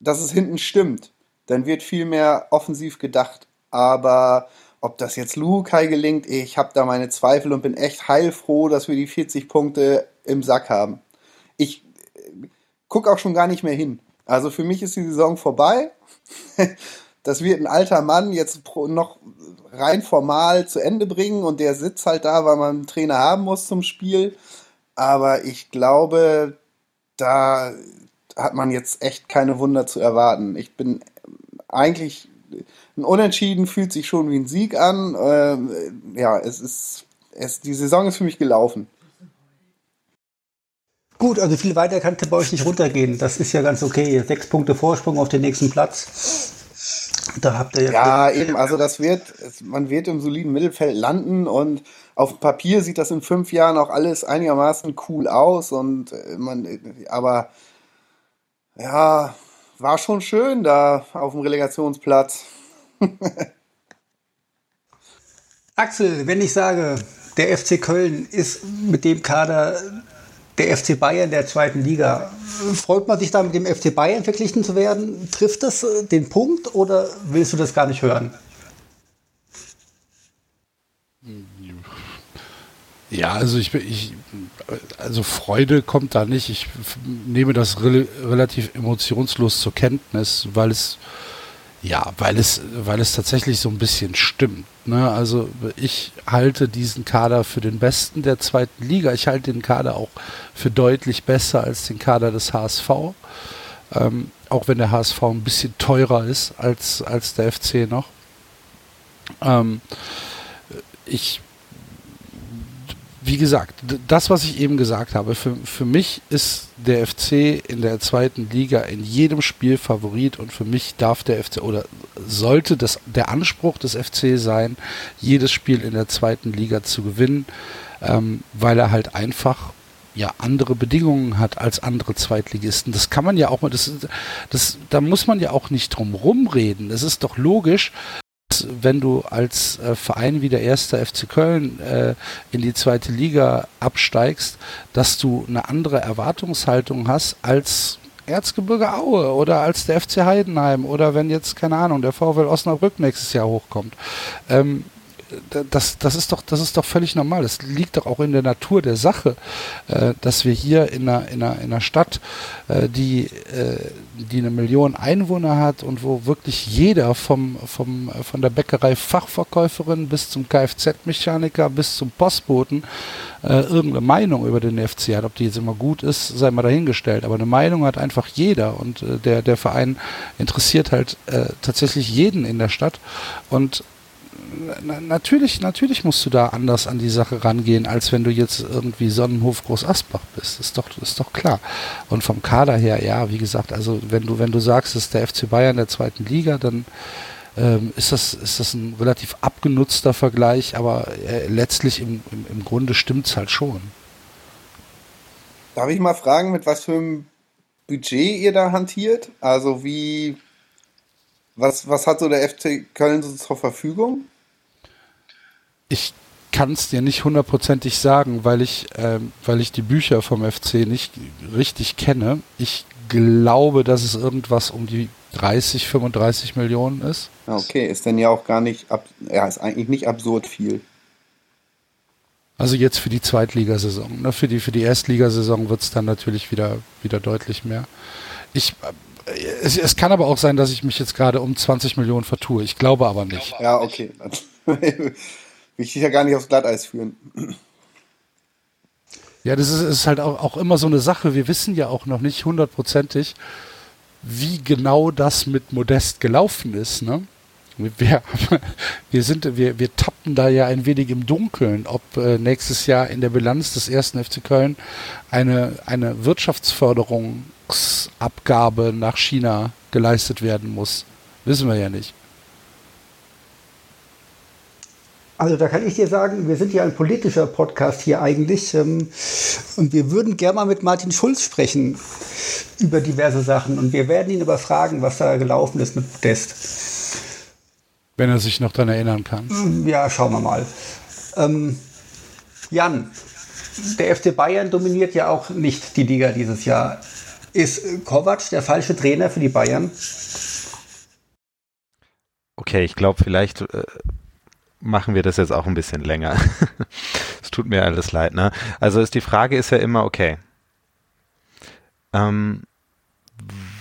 dass es hinten stimmt, dann wird viel mehr offensiv gedacht. Aber ob das jetzt Lukai gelingt, ich habe da meine Zweifel und bin echt heilfroh, dass wir die 40 Punkte im Sack haben. Ich äh, gucke auch schon gar nicht mehr hin. Also für mich ist die Saison vorbei. das wird ein alter Mann jetzt noch rein formal zu Ende bringen und der sitzt halt da, weil man einen Trainer haben muss zum Spiel. Aber ich glaube, da hat man jetzt echt keine Wunder zu erwarten. Ich bin eigentlich ein Unentschieden fühlt sich schon wie ein Sieg an. Ähm, ja, es ist, es, die Saison ist für mich gelaufen. Gut, also viel weiter kann bei euch nicht runtergehen. Das ist ja ganz okay. Sechs Punkte Vorsprung auf den nächsten Platz. Da habt ihr ja eben, also das wird, man wird im soliden Mittelfeld landen und auf dem Papier sieht das in fünf Jahren auch alles einigermaßen cool aus und äh, man, aber ja, war schon schön da auf dem Relegationsplatz. Axel, wenn ich sage, der FC Köln ist mit dem Kader der FC Bayern der zweiten Liga. Freut man sich da mit dem FC Bayern verglichen zu werden? Trifft das äh, den Punkt oder willst du das gar nicht hören? Ja, also ich, ich also Freude kommt da nicht. Ich nehme das re relativ emotionslos zur Kenntnis, weil es ja, weil es, weil es tatsächlich so ein bisschen stimmt. Ne? Also ich halte diesen Kader für den besten der zweiten Liga. Ich halte den Kader auch für deutlich besser als den Kader des HSV. Ähm, auch wenn der HSV ein bisschen teurer ist als, als der FC noch. Ähm, ich wie gesagt, das, was ich eben gesagt habe, für, für mich ist der FC in der zweiten Liga in jedem Spiel Favorit und für mich darf der FC oder sollte das der Anspruch des FC sein, jedes Spiel in der zweiten Liga zu gewinnen, ähm, weil er halt einfach ja andere Bedingungen hat als andere Zweitligisten. Das kann man ja auch mal, das, das, da muss man ja auch nicht drum rumreden. Es ist doch logisch, wenn du als äh, Verein wie der erste FC Köln äh, in die zweite Liga absteigst, dass du eine andere Erwartungshaltung hast als Erzgebirge Aue oder als der FC Heidenheim oder wenn jetzt, keine Ahnung, der VfL Osnabrück nächstes Jahr hochkommt. Ähm, das, das, ist doch, das ist doch völlig normal. Das liegt doch auch in der Natur der Sache, äh, dass wir hier in einer, in einer, in einer Stadt, äh, die, äh, die eine Million Einwohner hat und wo wirklich jeder vom, vom, von der Bäckerei Fachverkäuferin bis zum Kfz-Mechaniker bis zum Postboten äh, irgendeine Meinung über den FC hat. Ob die jetzt immer gut ist, sei mal dahingestellt. Aber eine Meinung hat einfach jeder und äh, der, der Verein interessiert halt äh, tatsächlich jeden in der Stadt. Und na, natürlich, natürlich musst du da anders an die Sache rangehen, als wenn du jetzt irgendwie Sonnenhof Groß Asbach bist. Ist doch, ist doch klar. Und vom Kader her, ja, wie gesagt, also wenn du, wenn du sagst, es ist der FC Bayern der zweiten Liga, dann ähm, ist, das, ist das ein relativ abgenutzter Vergleich, aber äh, letztlich im, im, im Grunde stimmt es halt schon. Darf ich mal fragen, mit was für einem Budget ihr da hantiert? Also wie, was, was hat so der FC Köln so zur Verfügung? Ich kann es dir nicht hundertprozentig sagen, weil ich, ähm, weil ich die Bücher vom FC nicht richtig kenne. Ich glaube, dass es irgendwas um die 30, 35 Millionen ist. Okay, ist denn ja auch gar nicht, ab, ja, ist eigentlich nicht absurd viel. Also jetzt für die Zweitligasaison. Ne? Für die, für die Erstligasaison wird es dann natürlich wieder, wieder deutlich mehr. Ich, äh, es, es, kann aber auch sein, dass ich mich jetzt gerade um 20 Millionen vertue. Ich glaube aber nicht. Ja, okay. Will ich dich ja gar nicht aufs Glatteis führen. Ja, das ist, ist halt auch, auch, immer so eine Sache. Wir wissen ja auch noch nicht hundertprozentig, wie genau das mit Modest gelaufen ist. Ne? wir, wir, sind, wir, wir tappen da ja ein wenig im Dunkeln, ob äh, nächstes Jahr in der Bilanz des ersten FC Köln eine, eine Wirtschaftsförderungsabgabe nach China geleistet werden muss. Wissen wir ja nicht. Also da kann ich dir sagen, wir sind ja ein politischer Podcast hier eigentlich ähm, und wir würden gerne mal mit Martin Schulz sprechen über diverse Sachen und wir werden ihn aber fragen, was da gelaufen ist mit Podest. Wenn er sich noch daran erinnern kann. Ja, schauen wir mal. Ähm, Jan, der FC Bayern dominiert ja auch nicht die Liga dieses Jahr. Ist Kovac der falsche Trainer für die Bayern? Okay, ich glaube, vielleicht äh, machen wir das jetzt auch ein bisschen länger. Es tut mir alles leid, ne? Also ist die Frage ist ja immer, okay, ähm,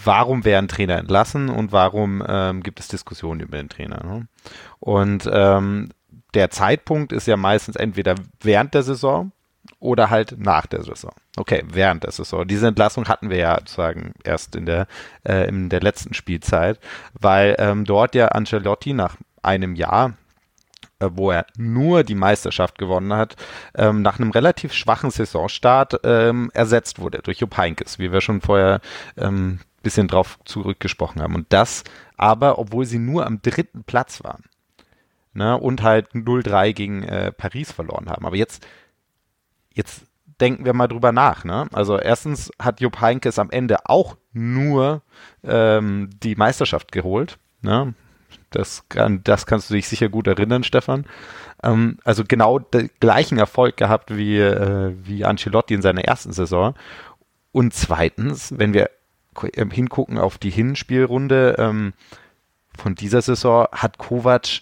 warum werden Trainer entlassen und warum ähm, gibt es Diskussionen über den Trainer? Ne? Und ähm, der Zeitpunkt ist ja meistens entweder während der Saison oder halt nach der Saison. Okay, während der Saison. Diese Entlassung hatten wir ja sozusagen erst in der, äh, in der letzten Spielzeit, weil ähm, dort ja Ancelotti nach einem Jahr wo er nur die Meisterschaft gewonnen hat, ähm, nach einem relativ schwachen Saisonstart ähm, ersetzt wurde durch Jupp Heynckes, wie wir schon vorher ähm, bisschen drauf zurückgesprochen haben. Und das aber, obwohl sie nur am dritten Platz waren. Ne, und halt 0-3 gegen äh, Paris verloren haben. Aber jetzt, jetzt denken wir mal drüber nach. Ne? Also erstens hat Jupp Heynckes am Ende auch nur ähm, die Meisterschaft geholt. Ne? Das, kann, das kannst du dich sicher gut erinnern, Stefan. Ähm, also genau den gleichen Erfolg gehabt wie, äh, wie Ancelotti in seiner ersten Saison. Und zweitens, wenn wir ähm, hingucken auf die Hinspielrunde ähm, von dieser Saison, hat Kovac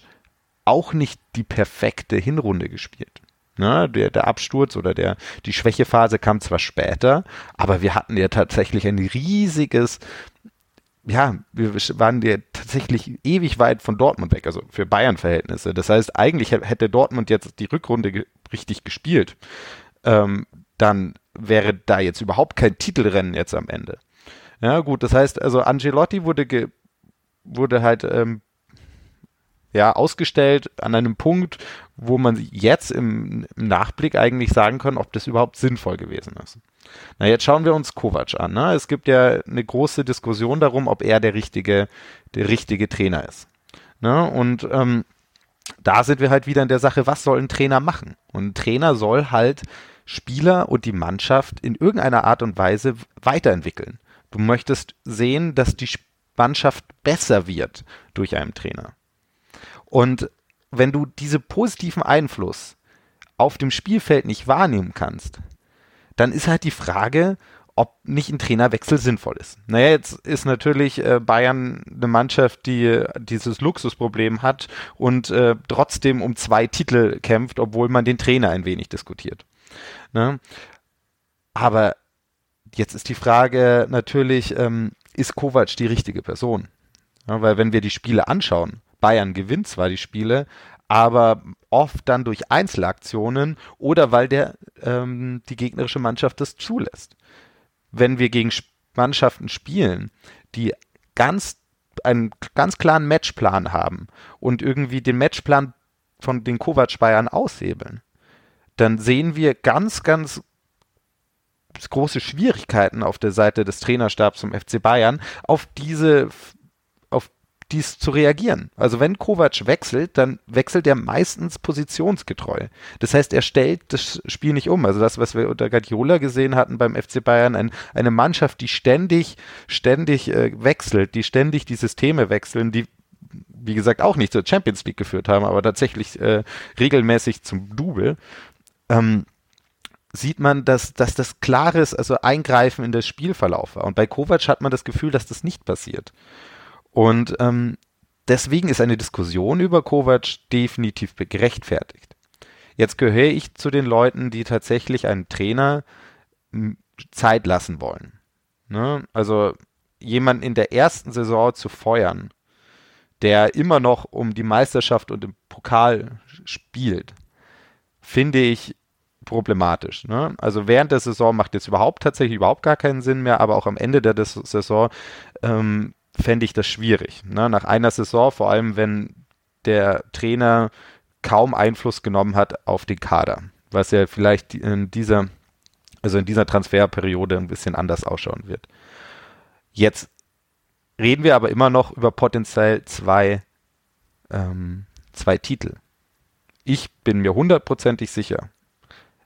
auch nicht die perfekte Hinrunde gespielt. Ne, der, der Absturz oder der, die Schwächephase kam zwar später, aber wir hatten ja tatsächlich ein riesiges, ja, wir waren ja tatsächlich ewig weit von Dortmund weg, also für Bayern-Verhältnisse. Das heißt, eigentlich hätte Dortmund jetzt die Rückrunde ge richtig gespielt, ähm, dann wäre da jetzt überhaupt kein Titelrennen jetzt am Ende. Ja, gut, das heißt, also Angelotti wurde, wurde halt ähm, ja, ausgestellt an einem Punkt, wo man jetzt im, im, Nachblick eigentlich sagen kann, ob das überhaupt sinnvoll gewesen ist. Na, jetzt schauen wir uns Kovac an. Ne? Es gibt ja eine große Diskussion darum, ob er der richtige, der richtige Trainer ist. Ne? Und ähm, da sind wir halt wieder in der Sache, was soll ein Trainer machen? Und ein Trainer soll halt Spieler und die Mannschaft in irgendeiner Art und Weise weiterentwickeln. Du möchtest sehen, dass die Mannschaft besser wird durch einen Trainer. Und wenn du diesen positiven Einfluss auf dem Spielfeld nicht wahrnehmen kannst, dann ist halt die Frage, ob nicht ein Trainerwechsel sinnvoll ist. Naja, jetzt ist natürlich äh, Bayern eine Mannschaft, die dieses Luxusproblem hat und äh, trotzdem um zwei Titel kämpft, obwohl man den Trainer ein wenig diskutiert. Ne? Aber Jetzt ist die Frage natürlich, ähm, ist Kovac die richtige Person? Ja, weil wenn wir die Spiele anschauen, Bayern gewinnt zwar die Spiele, aber oft dann durch Einzelaktionen oder weil der ähm, die gegnerische Mannschaft das zulässt. Wenn wir gegen Mannschaften spielen, die ganz einen ganz klaren Matchplan haben und irgendwie den Matchplan von den Kovac Bayern aushebeln, dann sehen wir ganz, ganz große Schwierigkeiten auf der Seite des Trainerstabs zum FC Bayern, auf diese dies zu reagieren. Also wenn Kovac wechselt, dann wechselt er meistens positionsgetreu. Das heißt, er stellt das Spiel nicht um. Also das, was wir unter Guardiola gesehen hatten beim FC Bayern, ein, eine Mannschaft, die ständig, ständig äh, wechselt, die ständig die Systeme wechseln, die wie gesagt auch nicht zur Champions League geführt haben, aber tatsächlich äh, regelmäßig zum Double. Ähm, sieht man, dass, dass das klares, also Eingreifen in das Spielverlauf war. Und bei Kovac hat man das Gefühl, dass das nicht passiert. Und ähm, deswegen ist eine Diskussion über Kovac definitiv gerechtfertigt. Jetzt gehöre ich zu den Leuten, die tatsächlich einen Trainer Zeit lassen wollen. Ne? Also jemanden in der ersten Saison zu feuern, der immer noch um die Meisterschaft und im Pokal spielt, finde ich problematisch. Ne? Also während der Saison macht jetzt überhaupt tatsächlich überhaupt gar keinen Sinn mehr, aber auch am Ende der Saison ähm, fände ich das schwierig. Ne? Nach einer Saison, vor allem wenn der Trainer kaum Einfluss genommen hat auf den Kader, was ja vielleicht in dieser, also in dieser Transferperiode ein bisschen anders ausschauen wird. Jetzt reden wir aber immer noch über potenziell zwei, ähm, zwei Titel. Ich bin mir hundertprozentig sicher,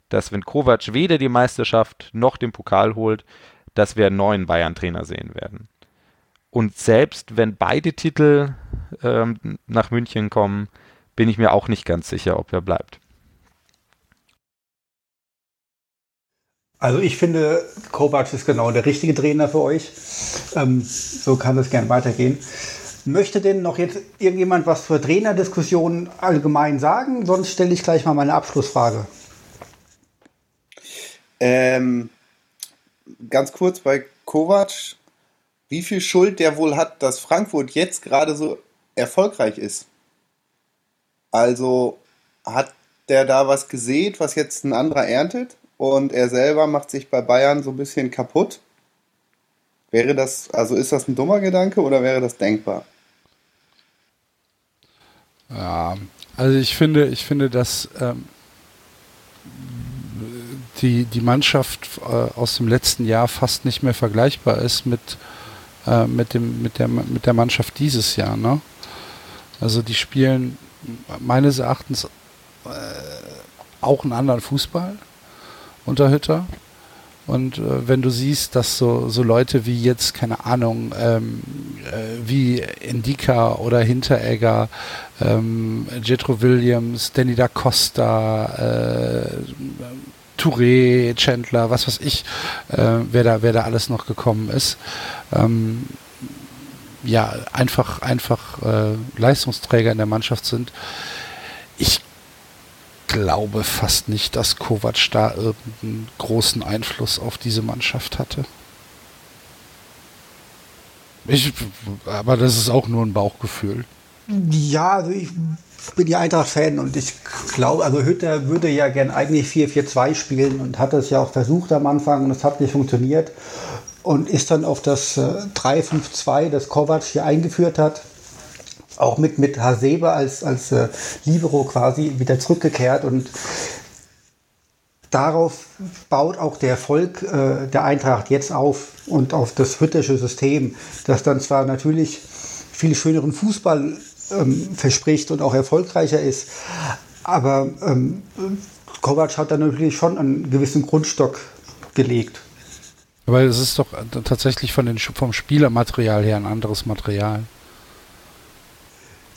dass wenn Kovac weder die Meisterschaft noch den Pokal holt, dass wir einen neuen Bayern-Trainer sehen werden. Und selbst wenn beide Titel ähm, nach München kommen, bin ich mir auch nicht ganz sicher, ob er bleibt. Also ich finde, Kovac ist genau der richtige Trainer für euch. Ähm, so kann es gern weitergehen. Möchte denn noch jetzt irgendjemand was zur Trainerdiskussion allgemein sagen? Sonst stelle ich gleich mal meine Abschlussfrage. Ähm, ganz kurz bei Kovac, wie viel Schuld der wohl hat, dass Frankfurt jetzt gerade so erfolgreich ist? Also hat der da was gesät, was jetzt ein anderer erntet und er selber macht sich bei Bayern so ein bisschen kaputt? Wäre das, also ist das ein dummer Gedanke oder wäre das denkbar? Ja, also ich finde, ich finde, dass ähm, die, die Mannschaft äh, aus dem letzten Jahr fast nicht mehr vergleichbar ist mit, äh, mit, dem, mit, der, mit der Mannschaft dieses Jahr. Ne? Also die spielen meines Erachtens äh, auch einen anderen Fußball unter Hütter. Und äh, wenn du siehst, dass so, so Leute wie jetzt, keine Ahnung, ähm, äh, wie Indika oder Hinteregger, ähm, Jetro Williams, Danny da Costa, äh, Touré, Chandler, was weiß ich, äh, wer, da, wer da alles noch gekommen ist, ähm, ja, einfach, einfach äh, Leistungsträger in der Mannschaft sind. Ich glaube fast nicht, dass Kovac da irgendeinen großen Einfluss auf diese Mannschaft hatte. Ich, aber das ist auch nur ein Bauchgefühl. Ja, also ich bin ja Eintracht-Fan und ich glaube, also Hütter würde ja gern eigentlich 4-4-2 spielen und hat das ja auch versucht am Anfang und es hat nicht funktioniert und ist dann auf das äh, 3-5-2, das Kovac hier eingeführt hat, auch mit, mit Hasebe als, als äh, Libero quasi wieder zurückgekehrt und darauf baut auch der Erfolg äh, der Eintracht jetzt auf und auf das hüttersche System, das dann zwar natürlich viel schöneren Fußball ähm, verspricht und auch erfolgreicher ist, aber ähm, Kovac hat dann natürlich schon einen gewissen Grundstock gelegt. Weil es ist doch tatsächlich von den, vom Spielermaterial her ein anderes Material.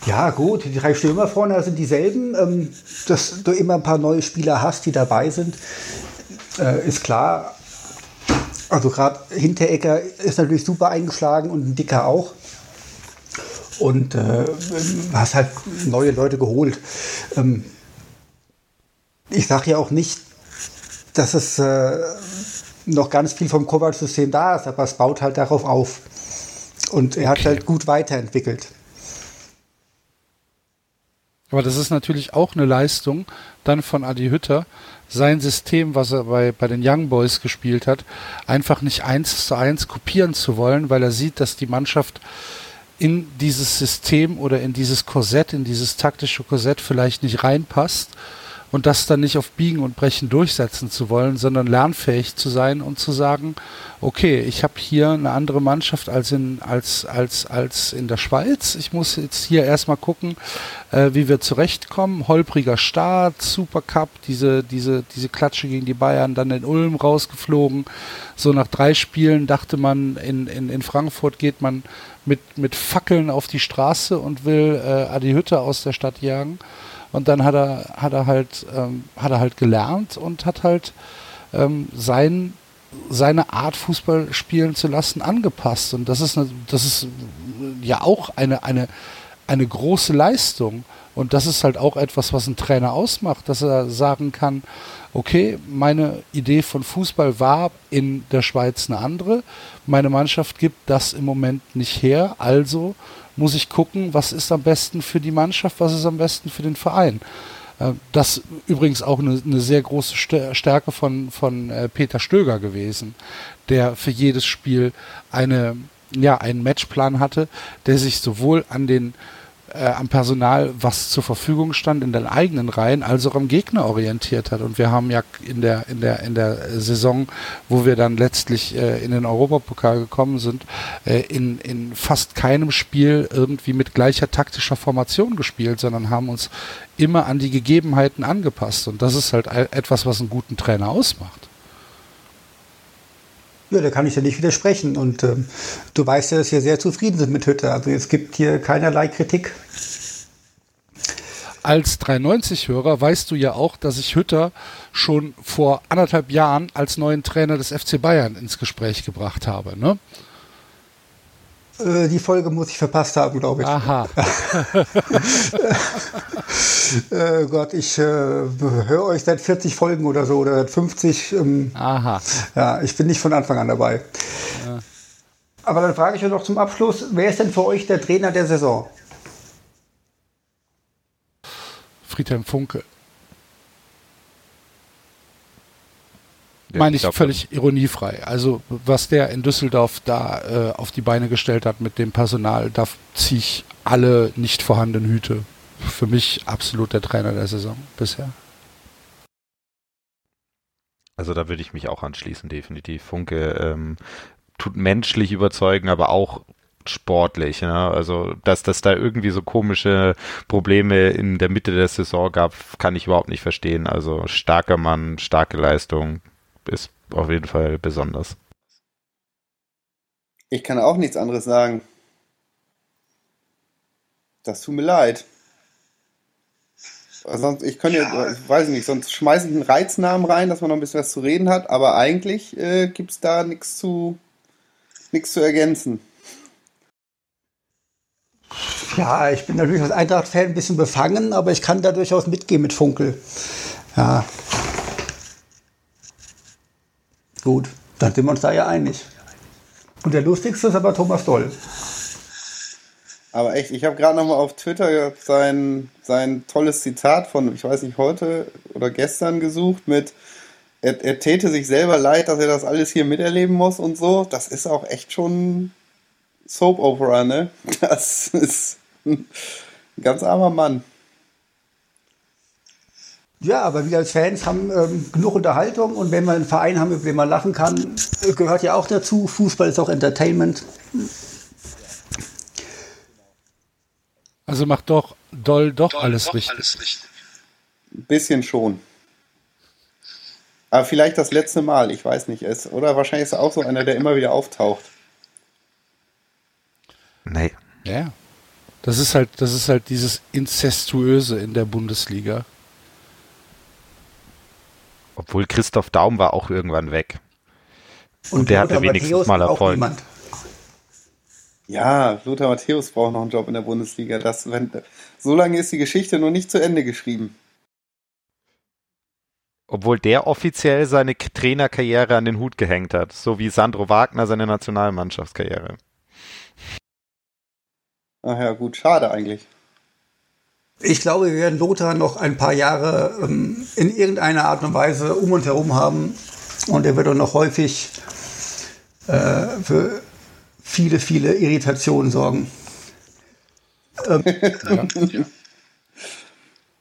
Ja, gut, die drei Stürmer vorne sind dieselben. Ähm, dass du immer ein paar neue Spieler hast, die dabei sind, äh, ist klar. Also gerade Hinteregger ist natürlich super eingeschlagen und ein Dicker auch. Und äh, hast halt neue Leute geholt. Ähm, ich sage ja auch nicht, dass es äh, noch ganz viel vom Kovac-System da ist, aber es baut halt darauf auf. Und er hat okay. halt gut weiterentwickelt. Aber das ist natürlich auch eine Leistung dann von Adi Hütter, sein System, was er bei, bei den Young Boys gespielt hat, einfach nicht eins zu eins kopieren zu wollen, weil er sieht, dass die Mannschaft in dieses System oder in dieses Korsett, in dieses taktische Korsett vielleicht nicht reinpasst und das dann nicht auf Biegen und Brechen durchsetzen zu wollen, sondern lernfähig zu sein und zu sagen, okay, ich habe hier eine andere Mannschaft als in, als, als, als in der Schweiz. Ich muss jetzt hier erstmal gucken, äh, wie wir zurechtkommen. Holpriger Start, Supercup, diese, diese, diese Klatsche gegen die Bayern, dann in Ulm rausgeflogen. So nach drei Spielen dachte man, in, in, in Frankfurt geht man mit, mit Fackeln auf die Straße und will äh, Adi Hütte aus der Stadt jagen. Und dann hat er, hat er halt, ähm, hat er halt gelernt und hat halt ähm, sein, seine Art Fußball spielen zu lassen angepasst. Und das ist, eine, das ist ja auch eine, eine, eine große Leistung. Und das ist halt auch etwas, was ein Trainer ausmacht, dass er sagen kann, okay, meine Idee von Fußball war in der Schweiz eine andere. Meine Mannschaft gibt das im Moment nicht her. Also muss ich gucken, was ist am besten für die Mannschaft, was ist am besten für den Verein. Äh, das übrigens auch eine, eine sehr große Stärke von, von äh, Peter Stöger gewesen, der für jedes Spiel eine, ja, einen Matchplan hatte, der sich sowohl an den äh, am Personal, was zur Verfügung stand in den eigenen Reihen, als auch am Gegner orientiert hat. Und wir haben ja in der, in der, in der Saison, wo wir dann letztlich äh, in den Europapokal gekommen sind, äh, in, in fast keinem Spiel irgendwie mit gleicher taktischer Formation gespielt, sondern haben uns immer an die Gegebenheiten angepasst. Und das ist halt etwas, was einen guten Trainer ausmacht. Ja, da kann ich ja nicht widersprechen. Und ähm, du weißt ja, dass wir sehr zufrieden sind mit Hütte. Also es gibt hier keinerlei Kritik. Als 390-Hörer weißt du ja auch, dass ich Hütter schon vor anderthalb Jahren als neuen Trainer des FC Bayern ins Gespräch gebracht habe. Ne? Äh, die Folge muss ich verpasst haben, glaube ich. Aha. äh, Gott, ich äh, höre euch seit 40 Folgen oder so oder seit 50. Ähm, Aha. Ja, ich bin nicht von Anfang an dabei. Ja. Aber dann frage ich euch noch zum Abschluss, wer ist denn für euch der Trainer der Saison? Friedhelm Funke. Meine ich, ich völlig ironiefrei. Also was der in Düsseldorf da äh, auf die Beine gestellt hat mit dem Personal, da ziehe ich alle nicht vorhandenen Hüte. Für mich absolut der Trainer der Saison bisher. Also da würde ich mich auch anschließen, definitiv. Funke ähm, tut menschlich überzeugen, aber auch sportlich. Ja? Also, dass das da irgendwie so komische Probleme in der Mitte der Saison gab, kann ich überhaupt nicht verstehen. Also starker Mann, starke Leistung, ist auf jeden Fall besonders. Ich kann auch nichts anderes sagen. Das tut mir leid. Sonst, ich könnte, ja. ich weiß nicht, sonst schmeiße ich einen Reiznamen rein, dass man noch ein bisschen was zu reden hat, aber eigentlich äh, gibt es da nichts zu, nichts zu ergänzen. Ja, ich bin natürlich als Eintracht-Fan ein bisschen befangen, aber ich kann da durchaus mitgehen mit Funkel. Ja, Gut, dann sind wir uns da ja einig. Und der lustigste ist aber Thomas Doll. Aber echt, ich habe gerade nochmal auf Twitter sein, sein tolles Zitat von, ich weiß nicht, heute oder gestern gesucht mit, er, er täte sich selber leid, dass er das alles hier miterleben muss und so. Das ist auch echt schon Soap Opera, ne? Das ist ein ganz armer Mann. Ja, aber wir als Fans haben ähm, genug Unterhaltung und wenn wir einen Verein haben, über den man lachen kann, gehört ja auch dazu. Fußball ist auch Entertainment. Also macht doch Doll doch, Doll alles, doch richtig. alles richtig. Ein bisschen schon. Aber vielleicht das letzte Mal, ich weiß nicht. Ist, oder wahrscheinlich ist er auch so einer, der immer wieder auftaucht. Nee. Ja. Das ist halt, das ist halt dieses Inzestuöse in der Bundesliga. Obwohl Christoph Daum war auch irgendwann weg. Und, Und der hatte wenigstens Matthäus mal Erfolg. Ja, Lothar Matthäus braucht noch einen Job in der Bundesliga. Das, wenn, so lange ist die Geschichte noch nicht zu Ende geschrieben. Obwohl der offiziell seine Trainerkarriere an den Hut gehängt hat, so wie Sandro Wagner seine Nationalmannschaftskarriere. Ach ja, gut, schade eigentlich. Ich glaube, wir werden Lothar noch ein paar Jahre ähm, in irgendeiner Art und Weise um uns herum haben. Und er wird auch noch häufig äh, für viele, viele Irritationen sorgen. Ähm.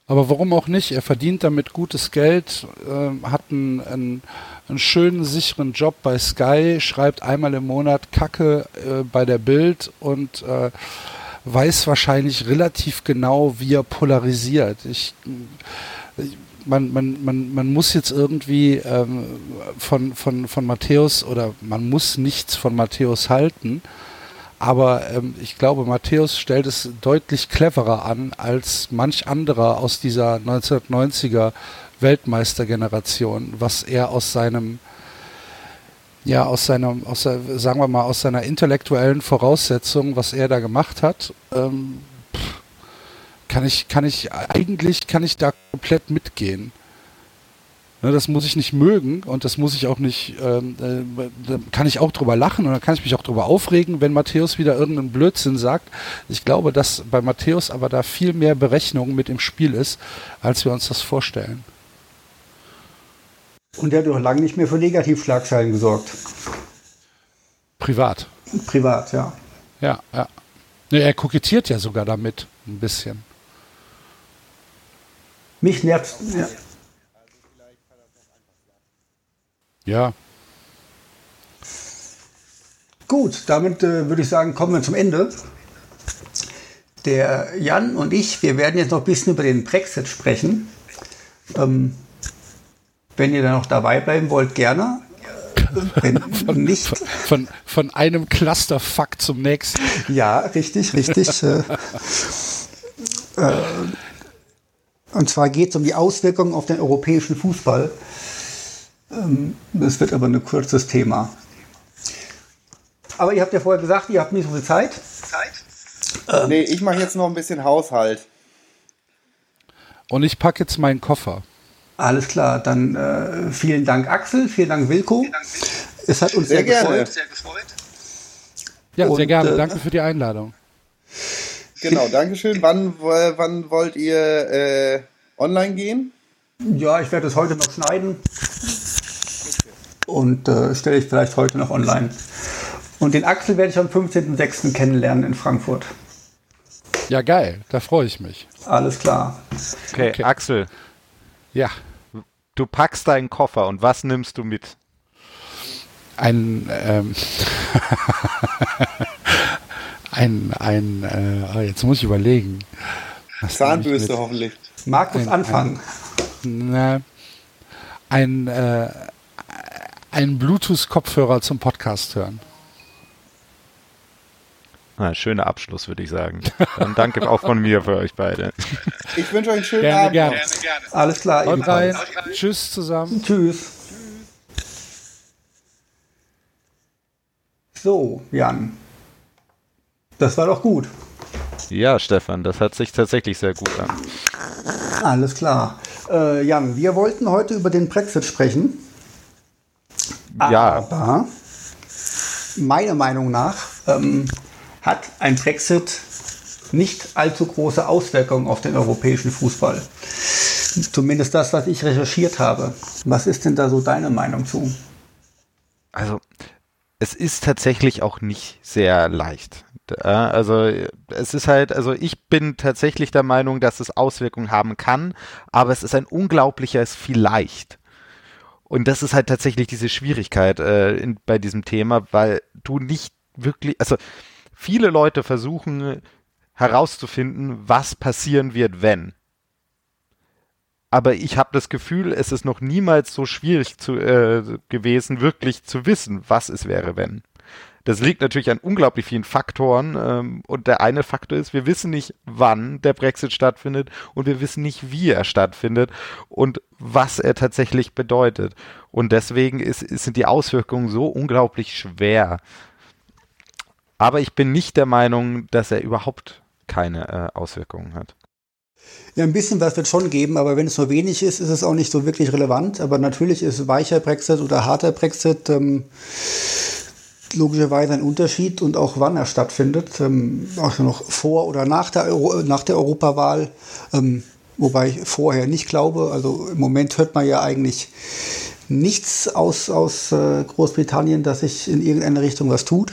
Aber warum auch nicht? Er verdient damit gutes Geld, äh, hat einen, einen, einen, schönen, sicheren Job bei Sky, schreibt einmal im Monat Kacke äh, bei der Bild und äh, weiß wahrscheinlich relativ genau, wie er polarisiert. Ich, man, man, man, man muss jetzt irgendwie ähm, von, von, von Matthäus oder man muss nichts von Matthäus halten. Aber ähm, ich glaube, Matthäus stellt es deutlich cleverer an als manch anderer aus dieser 1990er Weltmeistergeneration, was er aus seinem ja aus seiner, aus der, sagen wir mal, aus seiner intellektuellen Voraussetzung, was er da gemacht hat, ähm, kann ich, kann ich, eigentlich kann ich da komplett mitgehen. Ne, das muss ich nicht mögen und das muss ich auch nicht, ähm, äh, da kann ich auch drüber lachen und dann kann ich mich auch drüber aufregen, wenn Matthäus wieder irgendeinen Blödsinn sagt. Ich glaube, dass bei Matthäus aber da viel mehr Berechnung mit im Spiel ist, als wir uns das vorstellen. Und der hat doch lange nicht mehr für Negativschlagzeilen gesorgt. Privat. Privat, ja. Ja, ja. Nee, er kokettiert ja sogar damit. ein bisschen. Mich nervt. Ja. Ja, Gut, damit äh, würde ich sagen, kommen wir zum Ende. Der Jan und ich, wir werden jetzt noch ein bisschen über den Brexit sprechen. Ähm, wenn ihr da noch dabei bleiben wollt, gerne. Wenn nicht. von, von einem Clusterfuck zum nächsten. Ja, richtig, richtig. äh, äh, und zwar geht es um die Auswirkungen auf den europäischen Fußball. Ähm, das wird aber ein kurzes Thema. Aber ihr habt ja vorher gesagt, ihr habt nicht so viel Zeit. Ähm. Nee, ich mache jetzt noch ein bisschen Haushalt. Und ich packe jetzt meinen Koffer. Alles klar, dann äh, vielen Dank Axel, vielen Dank Wilko. Es hat uns sehr, Sehr gefreut. gerne. Sehr gefreut. Ja, sehr Und, gerne. äh, Danke für die Einladung. Genau, Dankeschön. Wann, w- wann wollt ihr äh, online gehen? Ja, ich werde es heute noch schneiden und äh, stelle ich vielleicht heute noch online. Und den Axel werde ich am 15.06. kennenlernen in Frankfurt. Ja, geil. Da freue ich mich. Alles klar. Okay, Okay. Axel, Ja, du packst deinen Koffer und was nimmst du mit? ein, ähm, ein, ein, äh, ah, jetzt muss ich überlegen. Was Zahnbürste hoffentlich. Markus Ein- anfangen. Na, ein, äh, ein Bluetooth-Kopfhörer zum Podcast hören. Ah, schöner Abschluss, würde ich sagen. Dann danke auch von mir für euch beide. Ich wünsche euch einen schönen Gerne, Abend. gerne. Gerne, gerne. Alles klar. Haut rein. Tschüss zusammen. Tschüss. So, Jan. Das war doch gut. Ja, Stefan, das hat sich tatsächlich sehr gut an. Alles klar. Äh, Jan, wir wollten heute über den Brexit sprechen. Ja, Aber meiner Meinung nach ähm, hat ein Brexit nicht allzu große Auswirkungen auf den europäischen Fußball. Zumindest das, was ich recherchiert habe. Was ist denn da so deine Meinung zu? also es ist tatsächlich auch nicht sehr leicht. Also es ist halt, also ich bin tatsächlich der Meinung, dass es Auswirkungen haben kann, aber es ist ein unglaubliches Vielleicht. Und das ist halt tatsächlich diese Schwierigkeit äh, in, bei diesem Thema, weil du nicht wirklich, also viele Leute versuchen herauszufinden, was passieren wird, wenn. Aber ich habe das Gefühl, es ist noch niemals so schwierig zu, äh, gewesen, wirklich zu wissen, was es wäre, wenn. Das liegt natürlich an unglaublich vielen Faktoren. Ähm, und der eine Faktor ist, wir wissen nicht, wann der Brexit stattfindet und wir wissen nicht, wie er stattfindet und was er tatsächlich bedeutet. Und deswegen ist, ist, sind die Auswirkungen so unglaublich schwer. Aber ich bin nicht der Meinung, dass er überhaupt keine äh, Auswirkungen hat. Ja, ein bisschen was wird schon geben, aber wenn es nur wenig ist, ist es auch nicht so wirklich relevant. Aber natürlich ist weicher Brexit oder harter Brexit ähm, logischerweise ein Unterschied und auch wann er stattfindet. Ähm, auch noch vor oder nach der, Euro nach der Europawahl. Ähm, wobei ich vorher nicht glaube. Also im Moment hört man ja eigentlich nichts aus, aus äh, Großbritannien, dass sich in irgendeine Richtung was tut.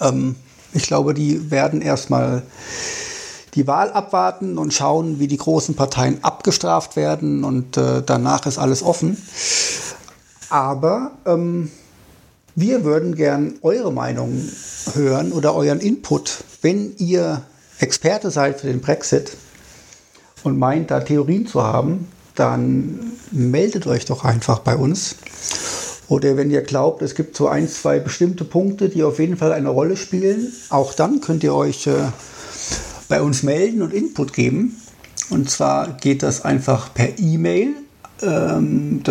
Ähm, ich glaube, die werden erstmal die Wahl abwarten und schauen, wie die großen Parteien abgestraft werden und äh, danach ist alles offen. Aber ähm, wir würden gern eure Meinung hören oder euren Input, wenn ihr Experte seid für den Brexit und meint, da Theorien zu haben, dann meldet euch doch einfach bei uns. Oder wenn ihr glaubt, es gibt so ein, zwei bestimmte Punkte, die auf jeden Fall eine Rolle spielen, auch dann könnt ihr euch äh, bei uns melden und Input geben. Und zwar geht das einfach per E-Mail. Ähm.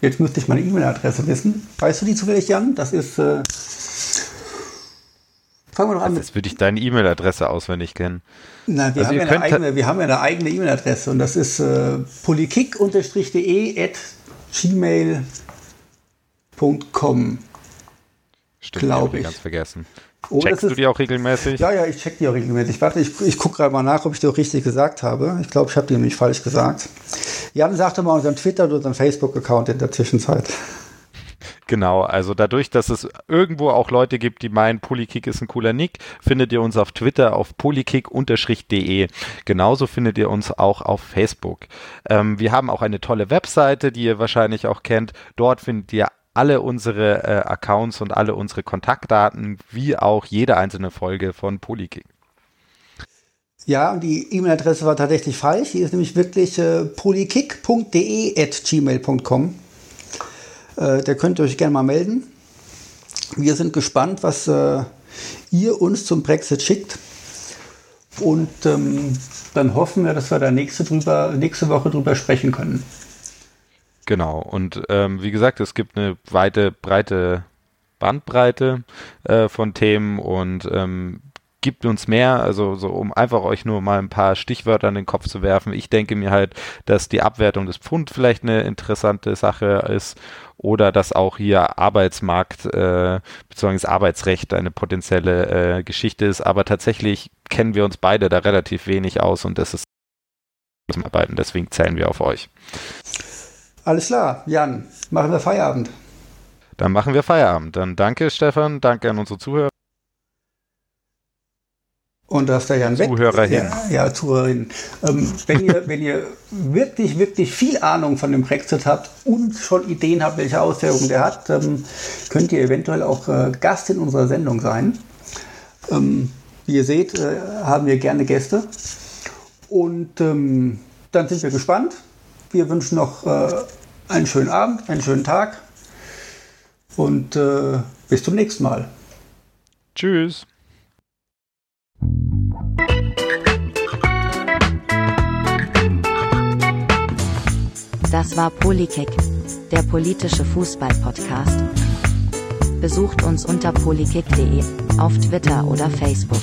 Jetzt müsste ich meine E-Mail-Adresse wissen. Weißt du die zufällig, Jan? Das ist. Äh Fangen wir doch an. Jetzt würde ich deine E-Mail-Adresse auswendig kennen. Na, wir, Also haben ja eine eigene, wir haben ja eine eigene E-Mail-Adresse und das ist äh, politik-de at gmail.com. Stimmt, Glaub hab ich. ganz vergessen. Oh, das Checkst du die auch regelmäßig? Ja, ja, ich check die auch regelmäßig. Warte, ich, ich gucke gerade mal nach, ob ich die auch richtig gesagt habe. Ich glaube, ich habe die nämlich falsch gesagt. Jan sagte mal unseren Twitter- und unseren Facebook-Account in der Zwischenzeit. Genau, also dadurch, dass es irgendwo auch Leute gibt, die meinen, Polykick ist ein cooler Nick, findet ihr uns auf Twitter auf polykick-de. Genauso findet ihr uns auch auf Facebook. Ähm, wir haben auch eine tolle Webseite, die ihr wahrscheinlich auch kennt. Dort findet ihr alle unsere äh, Accounts und alle unsere Kontaktdaten, wie auch jede einzelne Folge von Polykick. Ja, die E-Mail-Adresse war tatsächlich falsch. Die ist nämlich wirklich äh, polykick.de at gmail.com. Äh, da könnt ihr euch gerne mal melden. Wir sind gespannt, was äh, ihr uns zum Brexit schickt. Und ähm, dann hoffen wir, dass wir da nächste, drüber, nächste Woche drüber sprechen können. Genau, und ähm, wie gesagt, es gibt eine weite, breite Bandbreite äh, von Themen und ähm, gibt uns mehr, also so um einfach euch nur mal ein paar Stichwörter in den Kopf zu werfen. Ich denke mir halt, dass die Abwertung des Pfund vielleicht eine interessante Sache ist oder dass auch hier Arbeitsmarkt äh, bzw. Arbeitsrecht eine potenzielle äh, Geschichte ist. Aber tatsächlich kennen wir uns beide da relativ wenig aus und das ist zum Arbeiten. Deswegen zählen wir auf euch. Alles klar, Jan, machen wir Feierabend. Dann machen wir Feierabend. Dann danke Stefan, danke an unsere Zuhörer. Und dass der Jan weg. Zuhörerin. Ja, ja Zuhörerin. Ähm, wenn, ihr, wenn ihr wirklich, wirklich viel Ahnung von dem Brexit habt und schon Ideen habt, welche Auswirkungen der hat, ähm, könnt ihr eventuell auch äh, Gast in unserer Sendung sein. Ähm, wie ihr seht, äh, haben wir gerne Gäste. Und ähm, dann sind wir gespannt. Wir wünschen noch äh, einen schönen Abend, einen schönen Tag. Und äh, bis zum nächsten Mal. Tschüss. Das war Polykick, der politische Fußball-Podcast. Besucht uns unter polykick.de, auf Twitter oder Facebook.